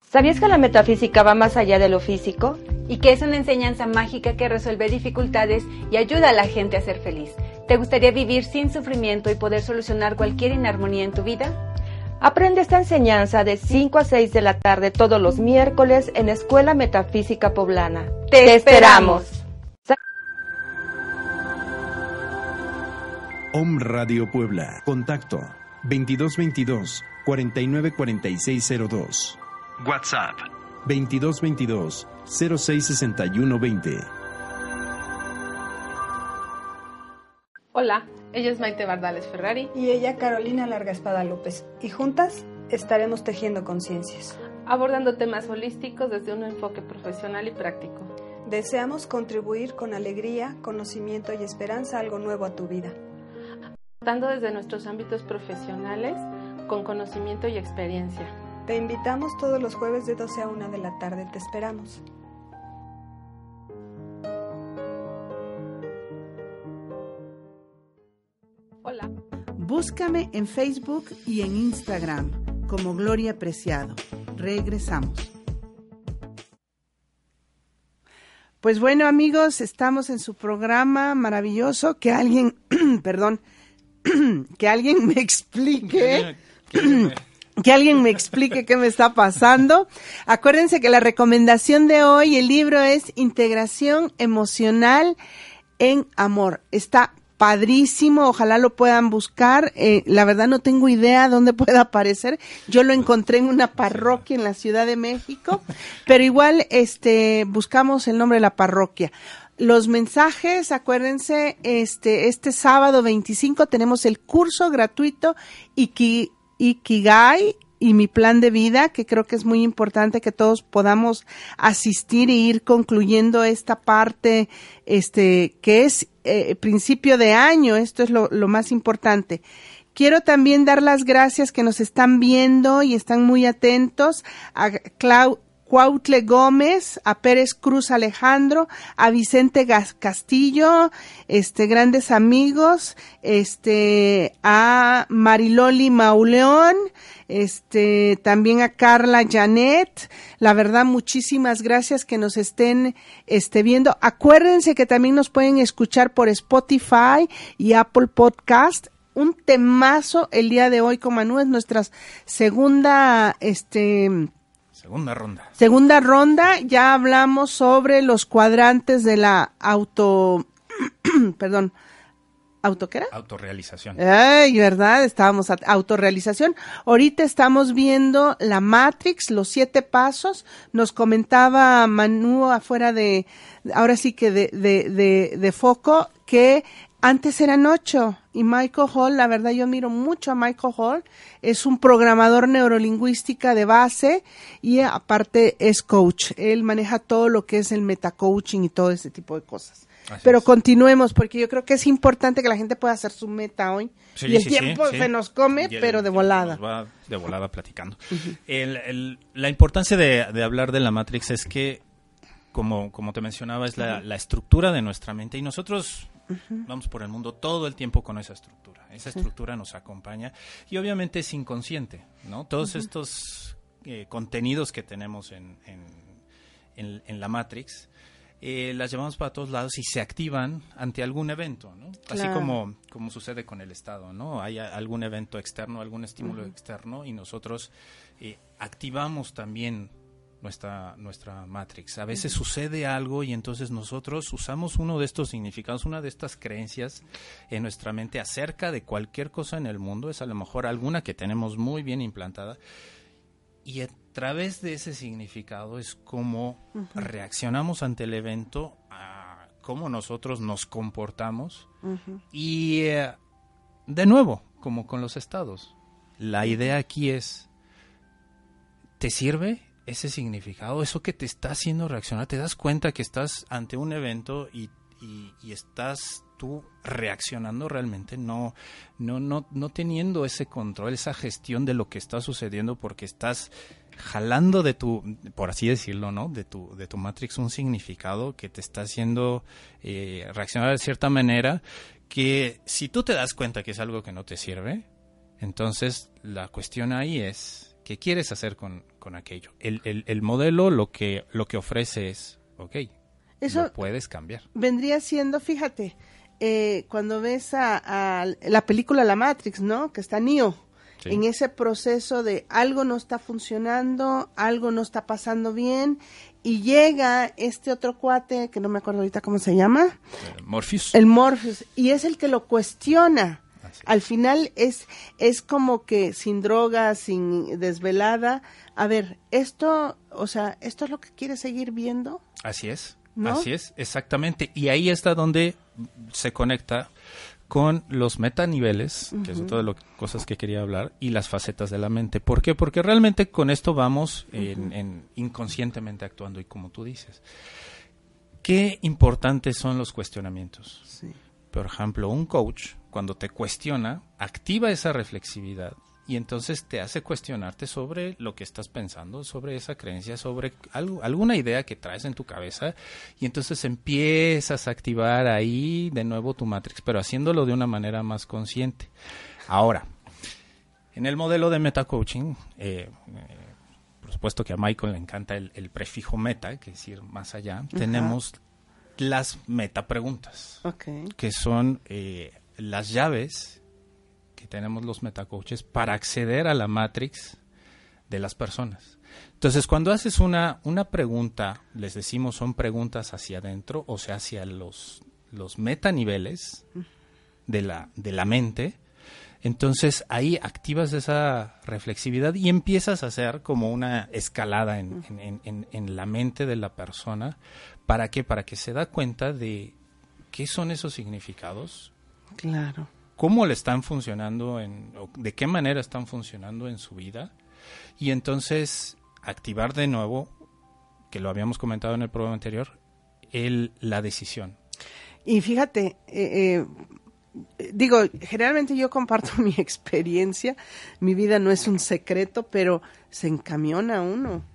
¿Sabías que la metafísica va más allá de lo físico? Y que es una enseñanza mágica que resuelve dificultades y ayuda a la gente a ser feliz. ¿Te gustaría vivir sin sufrimiento y poder solucionar cualquier inarmonía en tu vida? Aprende esta enseñanza de 5 a 6 de la tarde todos los miércoles en Escuela Metafísica Poblana. ¡Te, esperamos! Om Radio Puebla. Contacto 2222 494602. WhatsApp 2222 066120. Hola. Ella es Maite Bardales Ferrari. Y ella Carolina Larga Espada López. Y juntas estaremos tejiendo conciencias. Abordando temas holísticos desde un enfoque profesional y práctico. Deseamos contribuir con alegría, conocimiento y esperanza algo nuevo a tu vida. Aportando desde nuestros ámbitos profesionales con conocimiento y experiencia. Te invitamos todos los jueves de 12 a 1 de la tarde. Te esperamos. Búscame en Facebook y en Instagram como Gloria Preciado. Regresamos. Pues bueno amigos, estamos en su programa maravilloso. Que alguien, perdón, que alguien me explique. que alguien me explique qué me está pasando. Acuérdense que la recomendación de hoy, el libro es Integración Emocional en Amor. Está padrísimo, ojalá lo puedan buscar. Eh, la verdad no tengo idea dónde pueda aparecer. Yo lo encontré en una parroquia en la Ciudad de México, pero igual este buscamos el nombre de la parroquia. Los mensajes, acuérdense, este este sábado 25 tenemos el curso gratuito Iki, Ikigai y mi plan de vida, que creo que es muy importante que todos podamos asistir e ir concluyendo esta parte, este, que es eh, principio de año, esto es lo, más importante. Quiero también dar las gracias que nos están viendo y están muy atentos a Clau, Cuautle Gómez, a Pérez Cruz Alejandro, a Vicente Castillo, este, grandes amigos, este, a Mariloli Mauleón, este, también a Carla Janet, la verdad, muchísimas gracias que nos estén, este, viendo. Acuérdense que también nos pueden escuchar por Spotify y Apple Podcast un temazo el día de hoy con Manu, es nuestra segunda, este, Segunda ronda. Segunda ronda, ya hablamos sobre los cuadrantes de la auto, perdón, ¿Auto qué era? Autorrealización. Ay, ¿verdad? Estábamos a autorrealización. Ahorita estamos viendo la Matrix, los siete pasos. Nos comentaba Manu afuera de, ahora sí que de, de, de, de foco, que antes eran ocho y Michael Hall, la verdad yo miro mucho a Michael Hall, es un programador neurolingüística de base y aparte es coach. Él maneja todo lo que es el metacoaching y todo ese tipo de cosas. Así Pero es. continuemos porque yo creo que es importante que la gente pueda hacer su meta hoy. Sí, y el sí, tiempo sí. se nos come, el pero de volada. nos va de volada platicando. El- el- la importancia de, de hablar de la Matrix es que, como, como te mencionaba, es la, la estructura de nuestra mente y nosotros vamos por el mundo todo el tiempo con esa estructura. Esa estructura nos acompaña y obviamente es inconsciente, ¿no? Todos estos eh, contenidos que tenemos en, en, en- en la Matrix. Eh, las llevamos para todos lados y se activan ante algún evento, ¿no? Así como, como sucede con el Estado, ¿no? Hay a- algún evento externo, algún estímulo externo y nosotros eh, activamos también nuestra, nuestra Matrix. A veces sucede algo y entonces nosotros usamos uno de estos significados, una de estas creencias en nuestra mente acerca de cualquier cosa en el mundo, es a lo mejor alguna que tenemos muy bien implantada, y través de ese significado es como reaccionamos ante el evento, a cómo nosotros nos comportamos y eh, de nuevo, como con los estados, la idea aquí es, ¿te sirve ese significado? Eso que te está haciendo reaccionar, ¿te das cuenta que estás ante un evento y, y- y estás tú reaccionando realmente, no, no, no, no teniendo ese control, esa gestión de lo que está sucediendo porque estás jalando de tu, por así decirlo, ¿no? De tu, de tu Matrix un significado que te está haciendo eh, reaccionar de cierta manera que si tú te das cuenta que es algo que no te sirve, entonces la cuestión ahí es, ¿qué quieres hacer con, con aquello? El, el, el modelo lo que, lo que ofrece es, ok, Eso- lo puedes cambiar. vendría siendo, fíjate, eh, cuando ves a, a la película La Matrix, ¿no? Que está Neo. Sí. En ese proceso de algo no está funcionando, algo no está pasando bien, y llega este otro cuate, que no me acuerdo ahorita cómo se llama, Eh, Morpheus. el Morpheus, y es el que lo cuestiona. Así. Al final es, es como que sin droga, sin desvelada. A ver, esto, o sea, ¿esto es lo que quieres seguir viendo? Así es, ¿No? así es, exactamente. Y ahí está donde se conecta con los metaniveles, que es otra de las cosas que quería hablar, y las facetas de la mente. ¿Por qué? Porque realmente con esto vamos en, en inconscientemente actuando, y como tú dices, qué importantes son los cuestionamientos. Sí. Por ejemplo, un coach, cuando te cuestiona, activa esa reflexividad y entonces te hace cuestionarte sobre lo que estás pensando, sobre esa creencia, sobre algo, alguna idea que traes en tu cabeza y entonces empiezas a activar ahí de nuevo tu matrix, pero haciéndolo de una manera más consciente. Ahora, en el modelo de metacoaching, eh, eh, por supuesto que a Michael le encanta el, el prefijo meta, que es ir más allá, tenemos las metapreguntas Ok. que son eh, las llaves que tenemos los metacoaches para acceder a la matrix de las personas. Entonces, cuando haces una, una pregunta, les decimos son preguntas hacia adentro, o sea, hacia los, los metaniveles de la, de la mente, entonces ahí activas esa reflexividad y empiezas a hacer como una escalada en, en- en- la mente de la persona. ¿Para qué? Para que se da cuenta de qué son esos significados, Claro. Cómo le están funcionando, en, o de qué manera están funcionando en su vida. Y entonces activar de nuevo, que lo habíamos comentado en el programa anterior, el, la decisión. Y fíjate, eh, eh, digo, generalmente yo comparto mi experiencia, mi vida no es un secreto, pero se encamiona uno.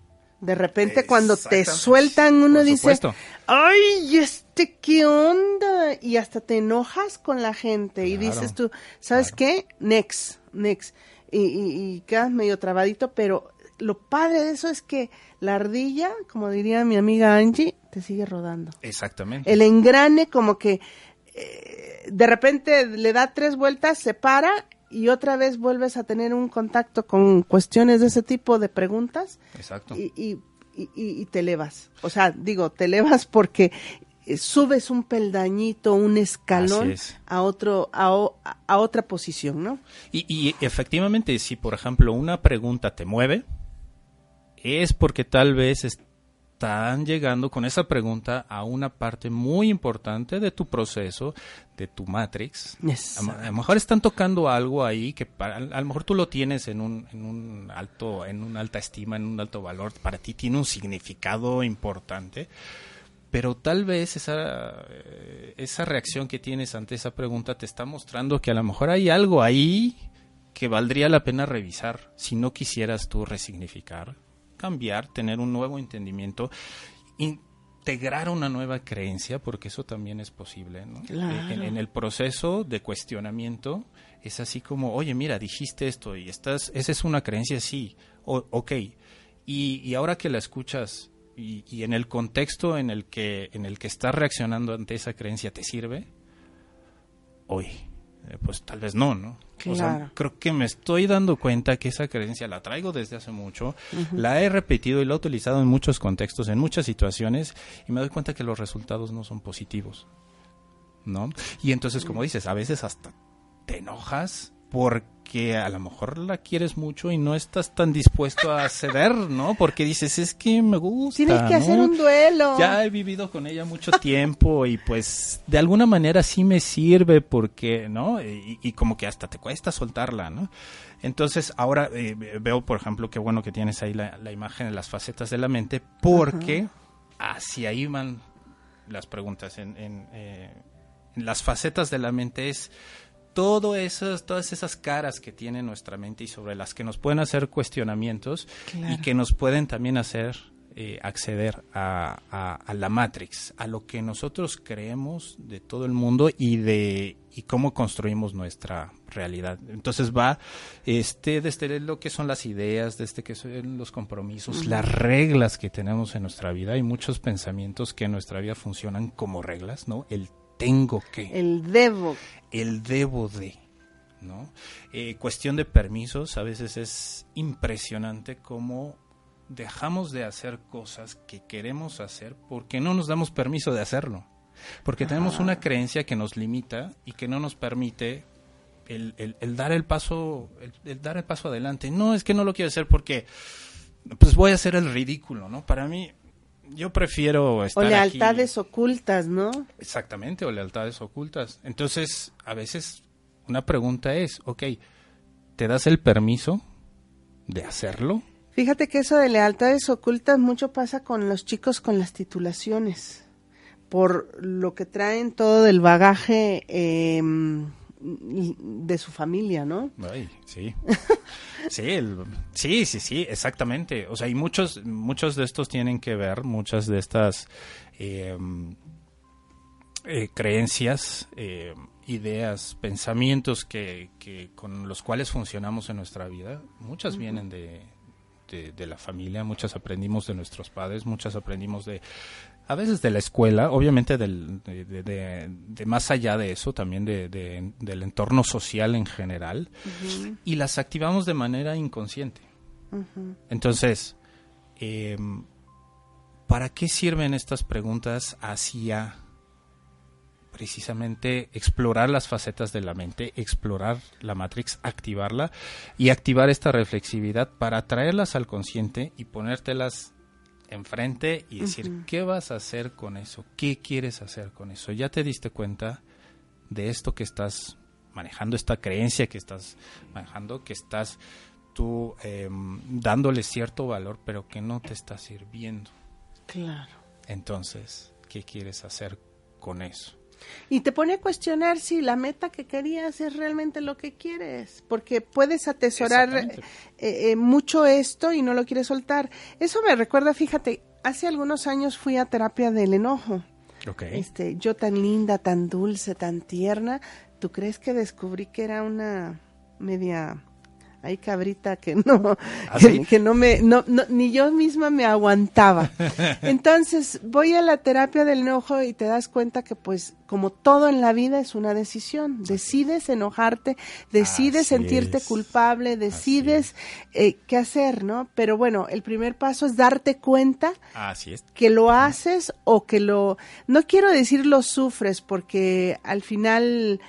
De repente cuando te sueltan uno Por dice, ay, este qué onda, y hasta te enojas con la gente y dices tú, ¿sabes qué? Next, next. Y, y, y quedas medio trabadito, pero lo padre de eso es que la ardilla, como diría mi amiga Angie, te sigue rodando Exactamente. el engrane como que eh, de repente le da tres vueltas, se para y otra vez vuelves a tener un contacto con cuestiones de ese tipo de preguntas Exacto. y, y, y- y- te elevas. O sea, digo, te elevas porque eh, subes un peldañito, un escalón a otro a, a, otra posición, ¿no? Y, y efectivamente, si por ejemplo una pregunta te mueve, es porque tal vez están llegando con esa pregunta a una parte muy importante de tu proceso, de tu matrix. A, lo mejor están tocando algo ahí que a, lo mejor tú lo tienes en un, en un alto, en una alta estima, en un alto valor, para ti tiene un significado importante. Pero tal vez esa, eh, esa reacción que tienes ante esa pregunta te está mostrando que a lo mejor hay algo ahí que valdría la pena revisar si no quisieras tú resignificar cambiar, tener un nuevo entendimiento, integrar una nueva creencia, porque eso también es posible. En, el proceso de cuestionamiento es así como, oye, mira, dijiste esto y estás, esa es una creencia, sí, ok. Y, ahora que la escuchas y, y, en el contexto en el que en el que estás reaccionando ante esa creencia te sirve, hoy eh, pues tal vez no, ¿no? creo que me estoy dando cuenta que esa creencia la traigo desde hace mucho, la he repetido y la he utilizado en muchos contextos, en muchas situaciones, y me doy cuenta que los resultados no son positivos, ¿no? Y entonces, como dices, a veces hasta te enojas porque a lo mejor la quieres mucho y no estás tan dispuesto a ceder, ¿no? Porque dices, es que me gusta. Tienes que hacer un duelo. Ya he vivido con ella mucho tiempo y pues de alguna manera sí me sirve porque, ¿no? Y, como que hasta te cuesta soltarla, ¿no? Entonces ahora eh, veo, por ejemplo, qué bueno que tienes ahí la, imagen de las facetas de la mente porque hacia ahí van las preguntas. En, en, eh, en las facetas de la mente es todo esas, todas esas caras que tiene nuestra mente y sobre las que nos pueden hacer cuestionamientos y que nos pueden también hacer eh, acceder a, la Matrix, a lo que nosotros creemos de todo el mundo y de y cómo construimos nuestra realidad. Entonces va este desde lo que son las ideas, desde que son los compromisos, las reglas que tenemos en nuestra vida. Hay muchos pensamientos que en nuestra vida funcionan como reglas, ¿no? El tengo que. El debo. El debo de. ¿no? Eh, cuestión de permisos, a veces es impresionante cómo dejamos de hacer cosas que queremos hacer porque no nos damos permiso de hacerlo. Porque tenemos una creencia que nos limita y que no nos permite el, el, dar el paso el, dar el paso adelante. No, es que no lo quiero hacer porque pues voy a hacer el ridículo, ¿no? Para mí yo prefiero estar O lealtades ocultas, ¿no? Exactamente, o lealtades ocultas. Entonces, a veces una pregunta es, ok, ¿te das el permiso de hacerlo? Fíjate que eso de lealtades ocultas mucho pasa con los chicos con las titulaciones, por lo que traen todo del bagaje eh, de su familia, ¿no? Ay, sí. Sí, sí, sí, sí, exactamente. O sea, y muchos, muchos de estos tienen que ver, muchas de estas em, eh, creencias, eh, ideas, pensamientos que, que, con los cuales funcionamos en nuestra vida, muchas vienen de, de, la familia, muchas aprendimos de nuestros padres, muchas aprendimos de, a veces de la escuela, obviamente del, de, más allá de eso, también del entorno social en general, y las activamos de manera inconsciente. Entonces, em, ¿para qué sirven estas preguntas hacia precisamente explorar las facetas de la mente, explorar la matrix, activarla y activar esta reflexividad para traerlas al consciente y ponértelas enfrente y decir, ¿qué vas a hacer con eso? ¿Qué quieres hacer con eso? ¿Ya te diste cuenta de esto que estás manejando, esta creencia que estás manejando, que estás tú em, dándole cierto valor, pero que no te está sirviendo? Claro. Entonces, ¿qué quieres hacer con eso? Y te pone a cuestionar si la meta que querías es realmente lo que quieres, porque puedes atesorar eh, eh, mucho esto y no lo quieres soltar. Eso me recuerda, fíjate, hace algunos años fui a terapia del enojo. Este, yo tan linda, tan dulce, tan tierna, ¿tú crees que descubrí que era una media hay cabrita que no, ¿Ah, que, no me, no, no, ni yo misma me aguantaba. Entonces voy a la terapia del enojo y te das cuenta que pues como todo en la vida es una decisión. Decides enojarte, decides Así sentirte es. culpable, decides eh, qué hacer, ¿no? Pero bueno, el primer paso es darte cuenta Así es. que lo haces o que lo no quiero decir lo sufres porque al final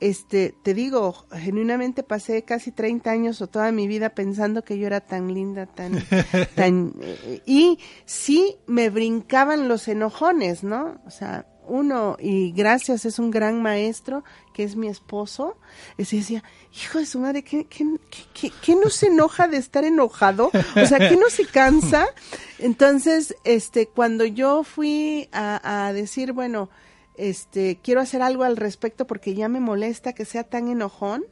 este te digo genuinamente pasé casi 30 años o toda mi vida pensando que yo era tan linda tan tan eh, y sí me brincaban los enojones no o sea uno y gracias es un gran maestro que es mi esposo ese decía hijo de su madre ¿qué, qué, qué, qué- qué no se enoja de estar enojado o sea que no se cansa entonces este cuando yo fui a, a decir bueno este quiero hacer algo al respecto porque ya me molesta que sea tan enojón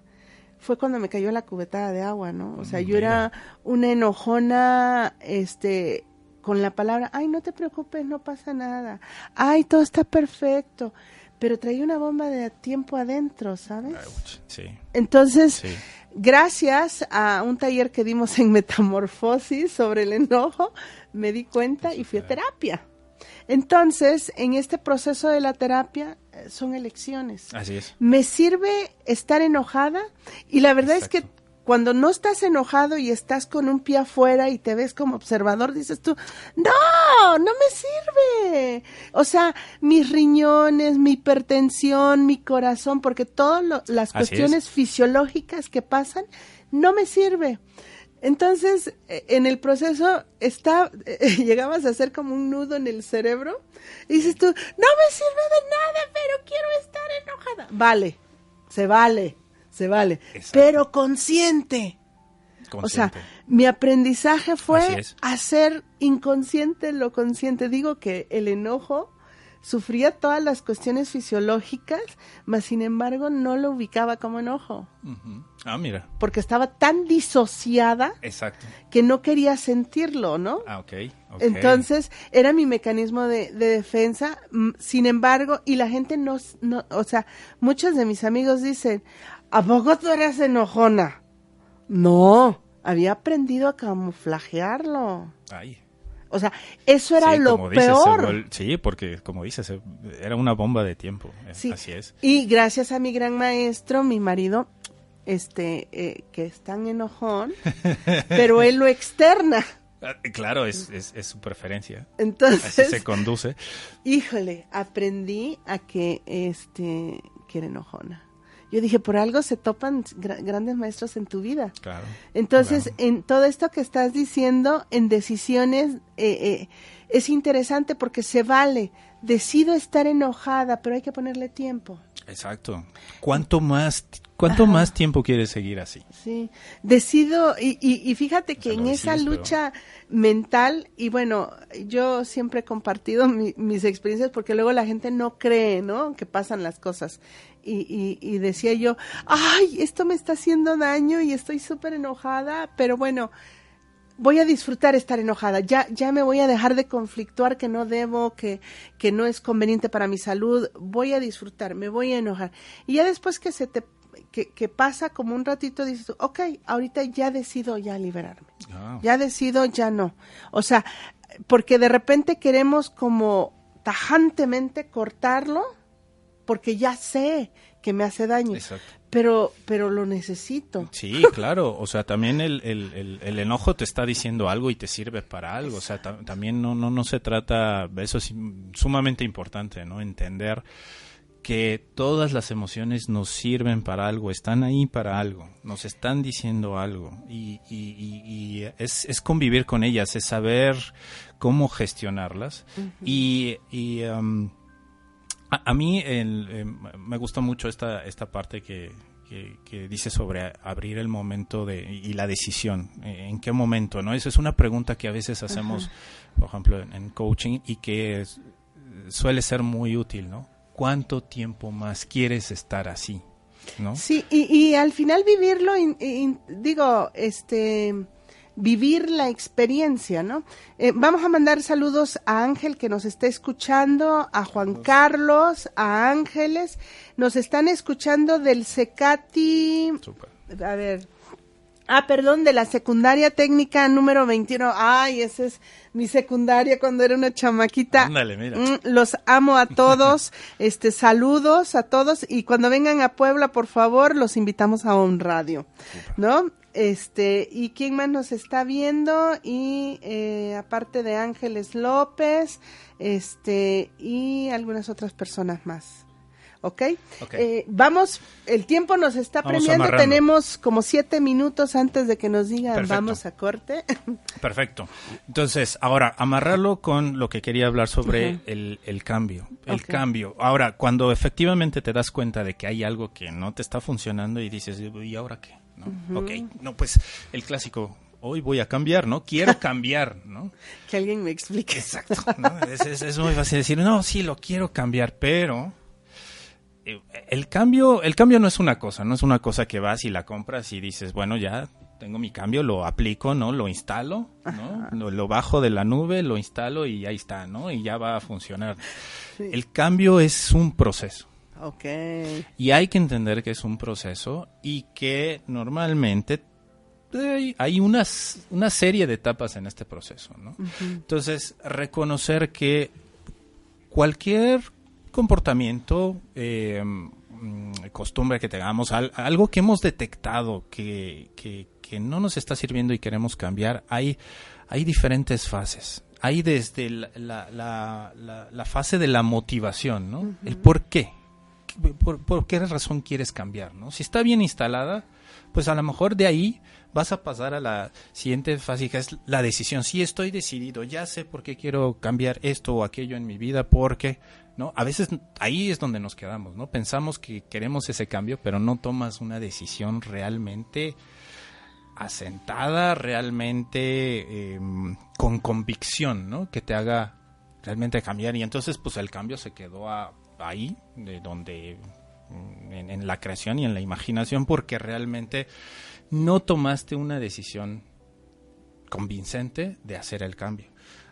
fue cuando me cayó la cubetada de agua, ¿no? O sea, yo era una enojona, este, con la palabra, ay, no te preocupes, no pasa nada, ay, todo está perfecto, pero traía una bomba de tiempo adentro, ¿sabes? Sí. Entonces, Sí. gracias a un taller que dimos en metamorfosis sobre el enojo, me di cuenta y fui a terapia. Entonces, en este proceso de la terapia eh, son elecciones. Así es. Me sirve estar enojada y la verdad es que cuando no estás enojado y estás con un pie afuera y te ves como observador, dices tú, no, no me sirve. O sea, mis riñones, mi hipertensión, mi corazón, porque todas las Así es. cuestiones fisiológicas que pasan, no me sirve. Entonces, eh, en el proceso está, eh, llegabas a hacer como un nudo en el cerebro y dices tú, no me sirve de nada, pero quiero estar enojada. Vale, se vale, se vale, Exacto. pero consciente. O sea, mi aprendizaje fue hacer inconsciente lo consciente. Digo que el enojo sufría todas las cuestiones fisiológicas, mas sin embargo no lo ubicaba como enojo. Ah, mira. porque estaba tan disociada Exacto. que no quería sentirlo, ¿no? Ah, ok. ok. Entonces, era mi mecanismo de, de defensa. Sin embargo, y la gente no, no, o sea, muchos de mis amigos dicen, ¿a poco tú eres enojona? No, había aprendido a camuflajearlo. Ay. O sea, eso era Sí, lo dices, peor. sí, porque como dices, eh, era una bomba de tiempo. eh, Sí. Así es. Y gracias a mi gran maestro, mi marido, este, eh, que es tan enojón, pero él lo externa. Ah, Claro, es, es, es su preferencia. Así Entonces, se conduce. Híjole, aprendí a que este que era enojona. Yo dije, por algo se topan gra- grandes maestros en tu vida. Claro. Entonces, Claro. en todo esto que estás diciendo, en decisiones, eh, eh, es interesante porque se vale. Decido estar enojada, pero hay que ponerle tiempo. Exacto. ¿Cuánto más, cuánto más tiempo quieres seguir así? Sí, decido, y, y, y fíjate que en esa pero- lucha mental, y bueno, yo siempre he compartido mi- mis experiencias porque luego la gente no cree, ¿no? Que pasan las cosas. Y, y, y decía yo, ay, esto me está haciendo daño y estoy súper enojada, pero bueno, voy a disfrutar estar enojada, ya, ya me voy a dejar de conflictuar que no debo, que, que no es conveniente para mi salud, voy a disfrutar, me voy a enojar. Y ya después que se te, que, que pasa como un ratito, dices, tú, ok, ahorita ya decido ya liberarme, Ah, ya decido ya no. O sea, porque de repente queremos como tajantemente cortarlo, porque ya sé que me hace daño, Exacto. pero, pero lo necesito. Sí, claro. O sea, también el, el, el, el enojo te está diciendo algo y te sirve para algo. O sea, ta- también no, no, no se trata, eso es sumamente importante, ¿no? Entender que todas las emociones nos sirven para algo, están ahí para algo, nos están diciendo algo y, y, y- y es, es convivir con ellas, es saber cómo gestionarlas y, y um, a, a mí el, eh, me gusta mucho esta, esta parte que, que, que dice sobre abrir el momento de, y la decisión. eh, ¿En qué momento? no Esa es una pregunta que a veces hacemos, por ejemplo, en, en coaching y que es- suele ser muy útil, ¿no? ¿Cuánto tiempo más quieres estar así? ¿No? Sí, y, y al final vivirlo, in- in- digo, este, vivir la experiencia, ¿no? Eh, vamos a mandar saludos a Ángel que nos está escuchando, a Juan Carlos, a Ángeles, nos están escuchando del Secati, a ver, Ah, perdón, de la secundaria técnica número 21. Ay, esa es mi secundaria cuando era una chamaquita. Ándale, mira. Mm, los amo a todos. este, saludos a todos y cuando vengan a Puebla, por favor, los invitamos a un radio, ¿no? Este, y quién más nos está viendo y eh, aparte de Ángeles López, este, y algunas otras personas más. ¿ok? Eh, vamos, el tiempo nos está Vamos premiando, amarrando. tenemos como siete minutos antes de que nos digan Perfecto. vamos a corte. Perfecto. Entonces, ahora, amarrarlo con lo que quería hablar sobre el, el cambio. El cambio. Ahora, cuando efectivamente te das cuenta de que hay algo que no te está funcionando y dices, ¿y ahora qué? ¿No? Ok, no, pues el clásico, hoy voy a cambiar, ¿no? Quiero cambiar, ¿no? que alguien me explique. Exacto. ¿no? Es, es- es muy fácil decir, no, sí, lo quiero cambiar, pero eh, el cambio, el cambio no es una cosa, no es una cosa que vas y la compras y dices, bueno, ya tengo mi cambio, lo aplico, ¿no? Lo instalo, ¿no? Lo, lo bajo de la nube, lo instalo y ahí está, ¿no? Y ya va a funcionar. El cambio es un proceso. Ok. Y hay que entender que es un proceso y que normalmente hay, unas, una serie de etapas en este proceso, ¿no? Entonces, reconocer que cualquier comportamiento, eh, mm, costumbre que tengamos, al- algo que hemos detectado que, que- que no nos está sirviendo y queremos cambiar, hay, hay diferentes fases. Hay desde la, la- la- la- la fase de la motivación, ¿no? El por qué. Por, qué razón quieres cambiar, ¿no? Si está bien instalada, pues a lo mejor de ahí vas a pasar a la siguiente fase, que es la decisión. Si estoy decidido, ya sé por qué quiero cambiar esto o aquello en mi vida, porque, ¿no? A veces ahí es donde nos quedamos, ¿no? Pensamos que queremos ese cambio, pero no tomas una decisión realmente asentada, realmente eh, con convicción, ¿no? Que te haga realmente cambiar. Y entonces, pues el cambio se quedó a- ahí, de donde mm, en, en la creación y en la imaginación, porque realmente no tomaste una decisión convincente de hacer el cambio.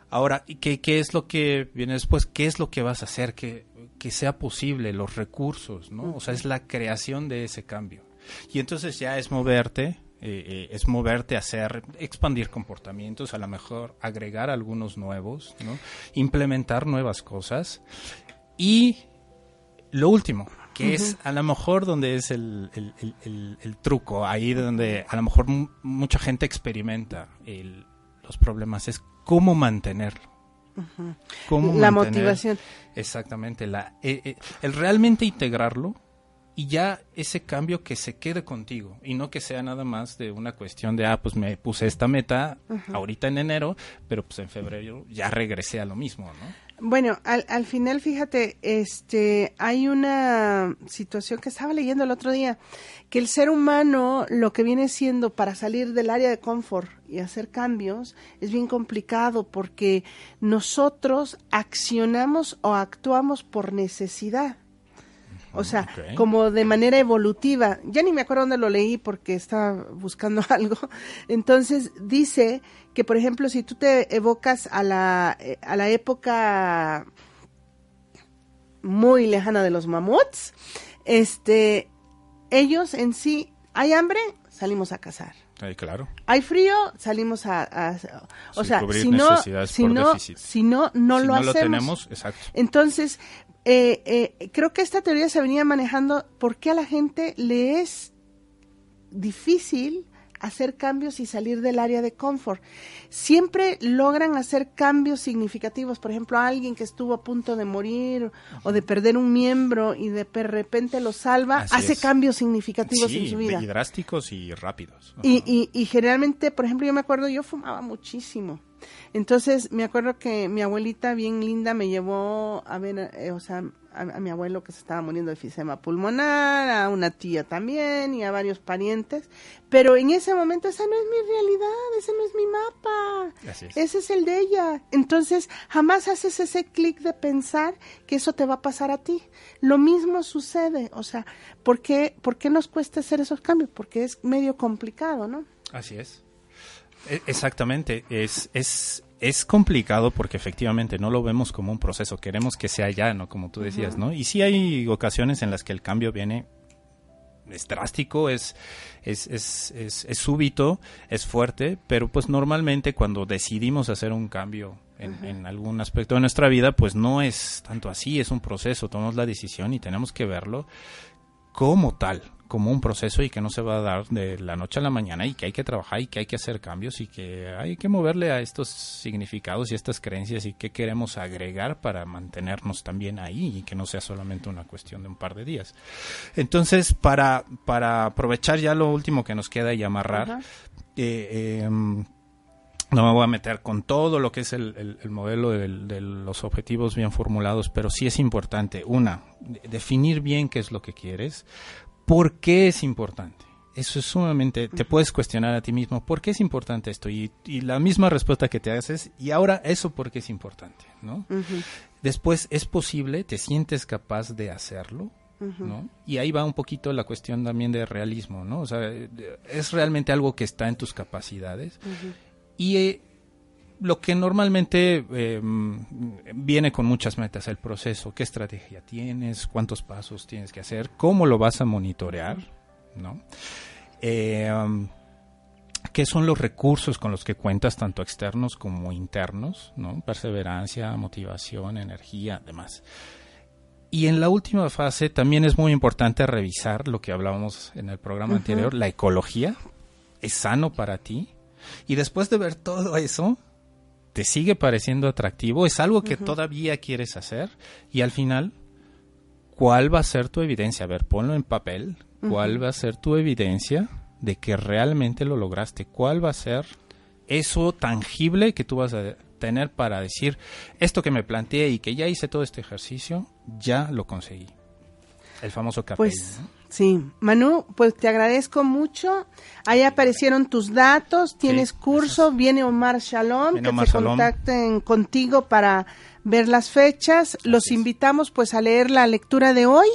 Ahora, ¿y ¿qué, qué es lo que viene después? ¿Qué es lo que vas a hacer que, que sea posible? Los recursos, ¿no? O sea, es la creación de ese cambio. Y entonces ya es moverte, eh, eh, es moverte a hacer, expandir comportamientos, a lo mejor agregar algunos nuevos, ¿no? Implementar nuevas cosas. Y lo último, que es a lo mejor donde es el, el- el- truco, ahí donde a lo mejor mu- mucha gente experimenta el- los problemas, es cómo mantenerlo. Cómo La mantener- motivación. Exactamente, la, eh, eh, el realmente integrarlo y ya ese cambio que se quede contigo y no que sea nada más de una cuestión de, ah, pues me puse esta meta ahorita en enero, pero pues en febrero ya regresé a lo mismo, ¿no? Bueno, al, al final, fíjate, este, hay una situación que estaba leyendo el otro día, que el ser humano lo que viene siendo para salir del área de confort y hacer cambios es bien complicado porque nosotros accionamos o actuamos por necesidad. O sea, como de manera evolutiva. Ya ni me acuerdo dónde lo leí porque estaba buscando algo. Entonces dice que, por ejemplo, si tú te evocas a la, eh, a la época muy lejana de los mamuts, este, ellos en sí, hay hambre, salimos a cazar. Ay, claro. Hay frío, salimos a, a- o sea, si no, si no, si no, no si lo no lo hacemos. tenemos, exacto. Entonces, eh, eh, creo que esta teoría se venía manejando porque a la gente le es difícil hacer cambios y salir del área de confort. Siempre logran hacer cambios significativos. Por ejemplo, alguien que estuvo a punto de morir o de perder un miembro y de repente lo salva, Así hace es. cambios significativos Sí, en su vida. y drásticos y rápidos. Y, y, y generalmente, por ejemplo, yo me acuerdo, yo fumaba muchísimo. Entonces, me acuerdo que mi abuelita, bien linda, me llevó a ver, eh, o sea, a, a mi abuelo que se estaba muriendo de efisema pulmonar, a una tía también y a varios parientes. Pero en ese momento, esa no es mi realidad, ese no es mi mapa. Así es. Ese es el de ella. Entonces, jamás haces ese clic de pensar que eso te va a pasar a ti. Lo mismo sucede. O sea, ¿por qué, ¿por qué nos cuesta hacer esos cambios? Porque es medio complicado, ¿no? Así es. E- Exactamente, es, es, es complicado porque efectivamente no lo vemos como un proceso, queremos que sea ya, ¿no? Como tú decías, ¿no? Y sí hay ocasiones en las que el cambio viene es drástico, es, es, es, es, súbito, es fuerte, pero pues normalmente cuando decidimos hacer un cambio en, en, algún aspecto de nuestra vida, pues no es tanto así, es un proceso, tomamos la decisión y tenemos que verlo como tal, como un proceso y que no se va a dar de la noche a la mañana y que hay que trabajar y que hay que hacer cambios y que hay que moverle a estos significados y estas creencias y qué queremos agregar para mantenernos también ahí y que no sea solamente una cuestión de un par de días. Entonces, para, para aprovechar ya lo último que nos queda y amarrar, eh, em, no me voy a meter con todo lo que es el, modelo de, de, los objetivos bien formulados, pero sí es importante, una, definir bien qué es lo que quieres, ¿Por qué es importante? Eso es sumamente, te puedes cuestionar a ti mismo, ¿por qué es importante esto? Y, la misma respuesta que te haces, y ahora eso por qué es importante, ¿no? Después, ¿es posible? ¿Te sientes capaz de hacerlo? ¿no? Y ahí va un poquito la cuestión también de realismo, ¿no? O sea, es realmente algo que está en tus capacidades. Y eh, lo que normalmente em, viene con muchas metas, el proceso, qué estrategia tienes, cuántos pasos tienes que hacer, cómo lo vas a monitorear, ¿no? Em, qué son los recursos con los que cuentas, tanto externos como internos, ¿no? Perseverancia, motivación, energía, demás. Y en la última fase también es muy importante revisar lo que hablábamos en el programa anterior, la ecología. ¿Es sano para ti? Y después de ver todo eso, te sigue pareciendo atractivo, es algo que todavía quieres hacer y al final, ¿cuál va a ser tu evidencia? A ver, ponlo en papel, ¿cuál va a ser tu evidencia de que realmente lo lograste? ¿Cuál va a ser eso tangible que tú vas a tener para decir, esto que me planteé y que ya hice todo este ejercicio, ya lo conseguí? El famoso KPI. Pues, Sí, Manu, pues te agradezco mucho. Ahí aparecieron tus datos, tienes curso, viene Omar Shalom, que se contacten contigo para ver las fechas. Los invitamos pues a leer la lectura de hoy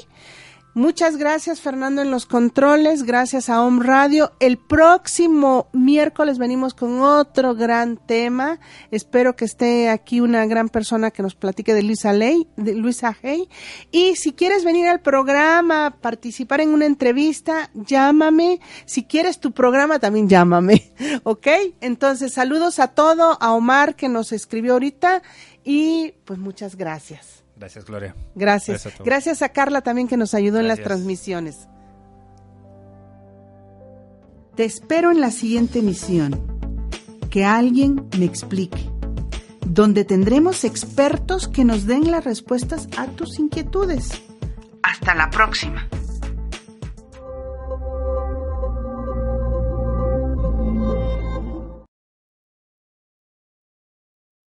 Muchas gracias Fernando en los controles, gracias a Home Radio. El próximo miércoles venimos con otro gran tema. Espero que esté aquí una gran persona que nos platique de Luisa Ley, de Luisa Hey. Y si quieres venir al programa, participar en una entrevista, llámame. Si quieres tu programa, también llámame. ¿Ok? Entonces, saludos a todo, a Omar que nos escribió ahorita y pues muchas gracias. Gracias, Gloria. Gracias. Gracias a, Carla también que nos ayudó en las transmisiones. Te espero en la siguiente emisión. Que alguien me explique. Donde tendremos expertos que nos den las respuestas a tus inquietudes. Hasta la próxima.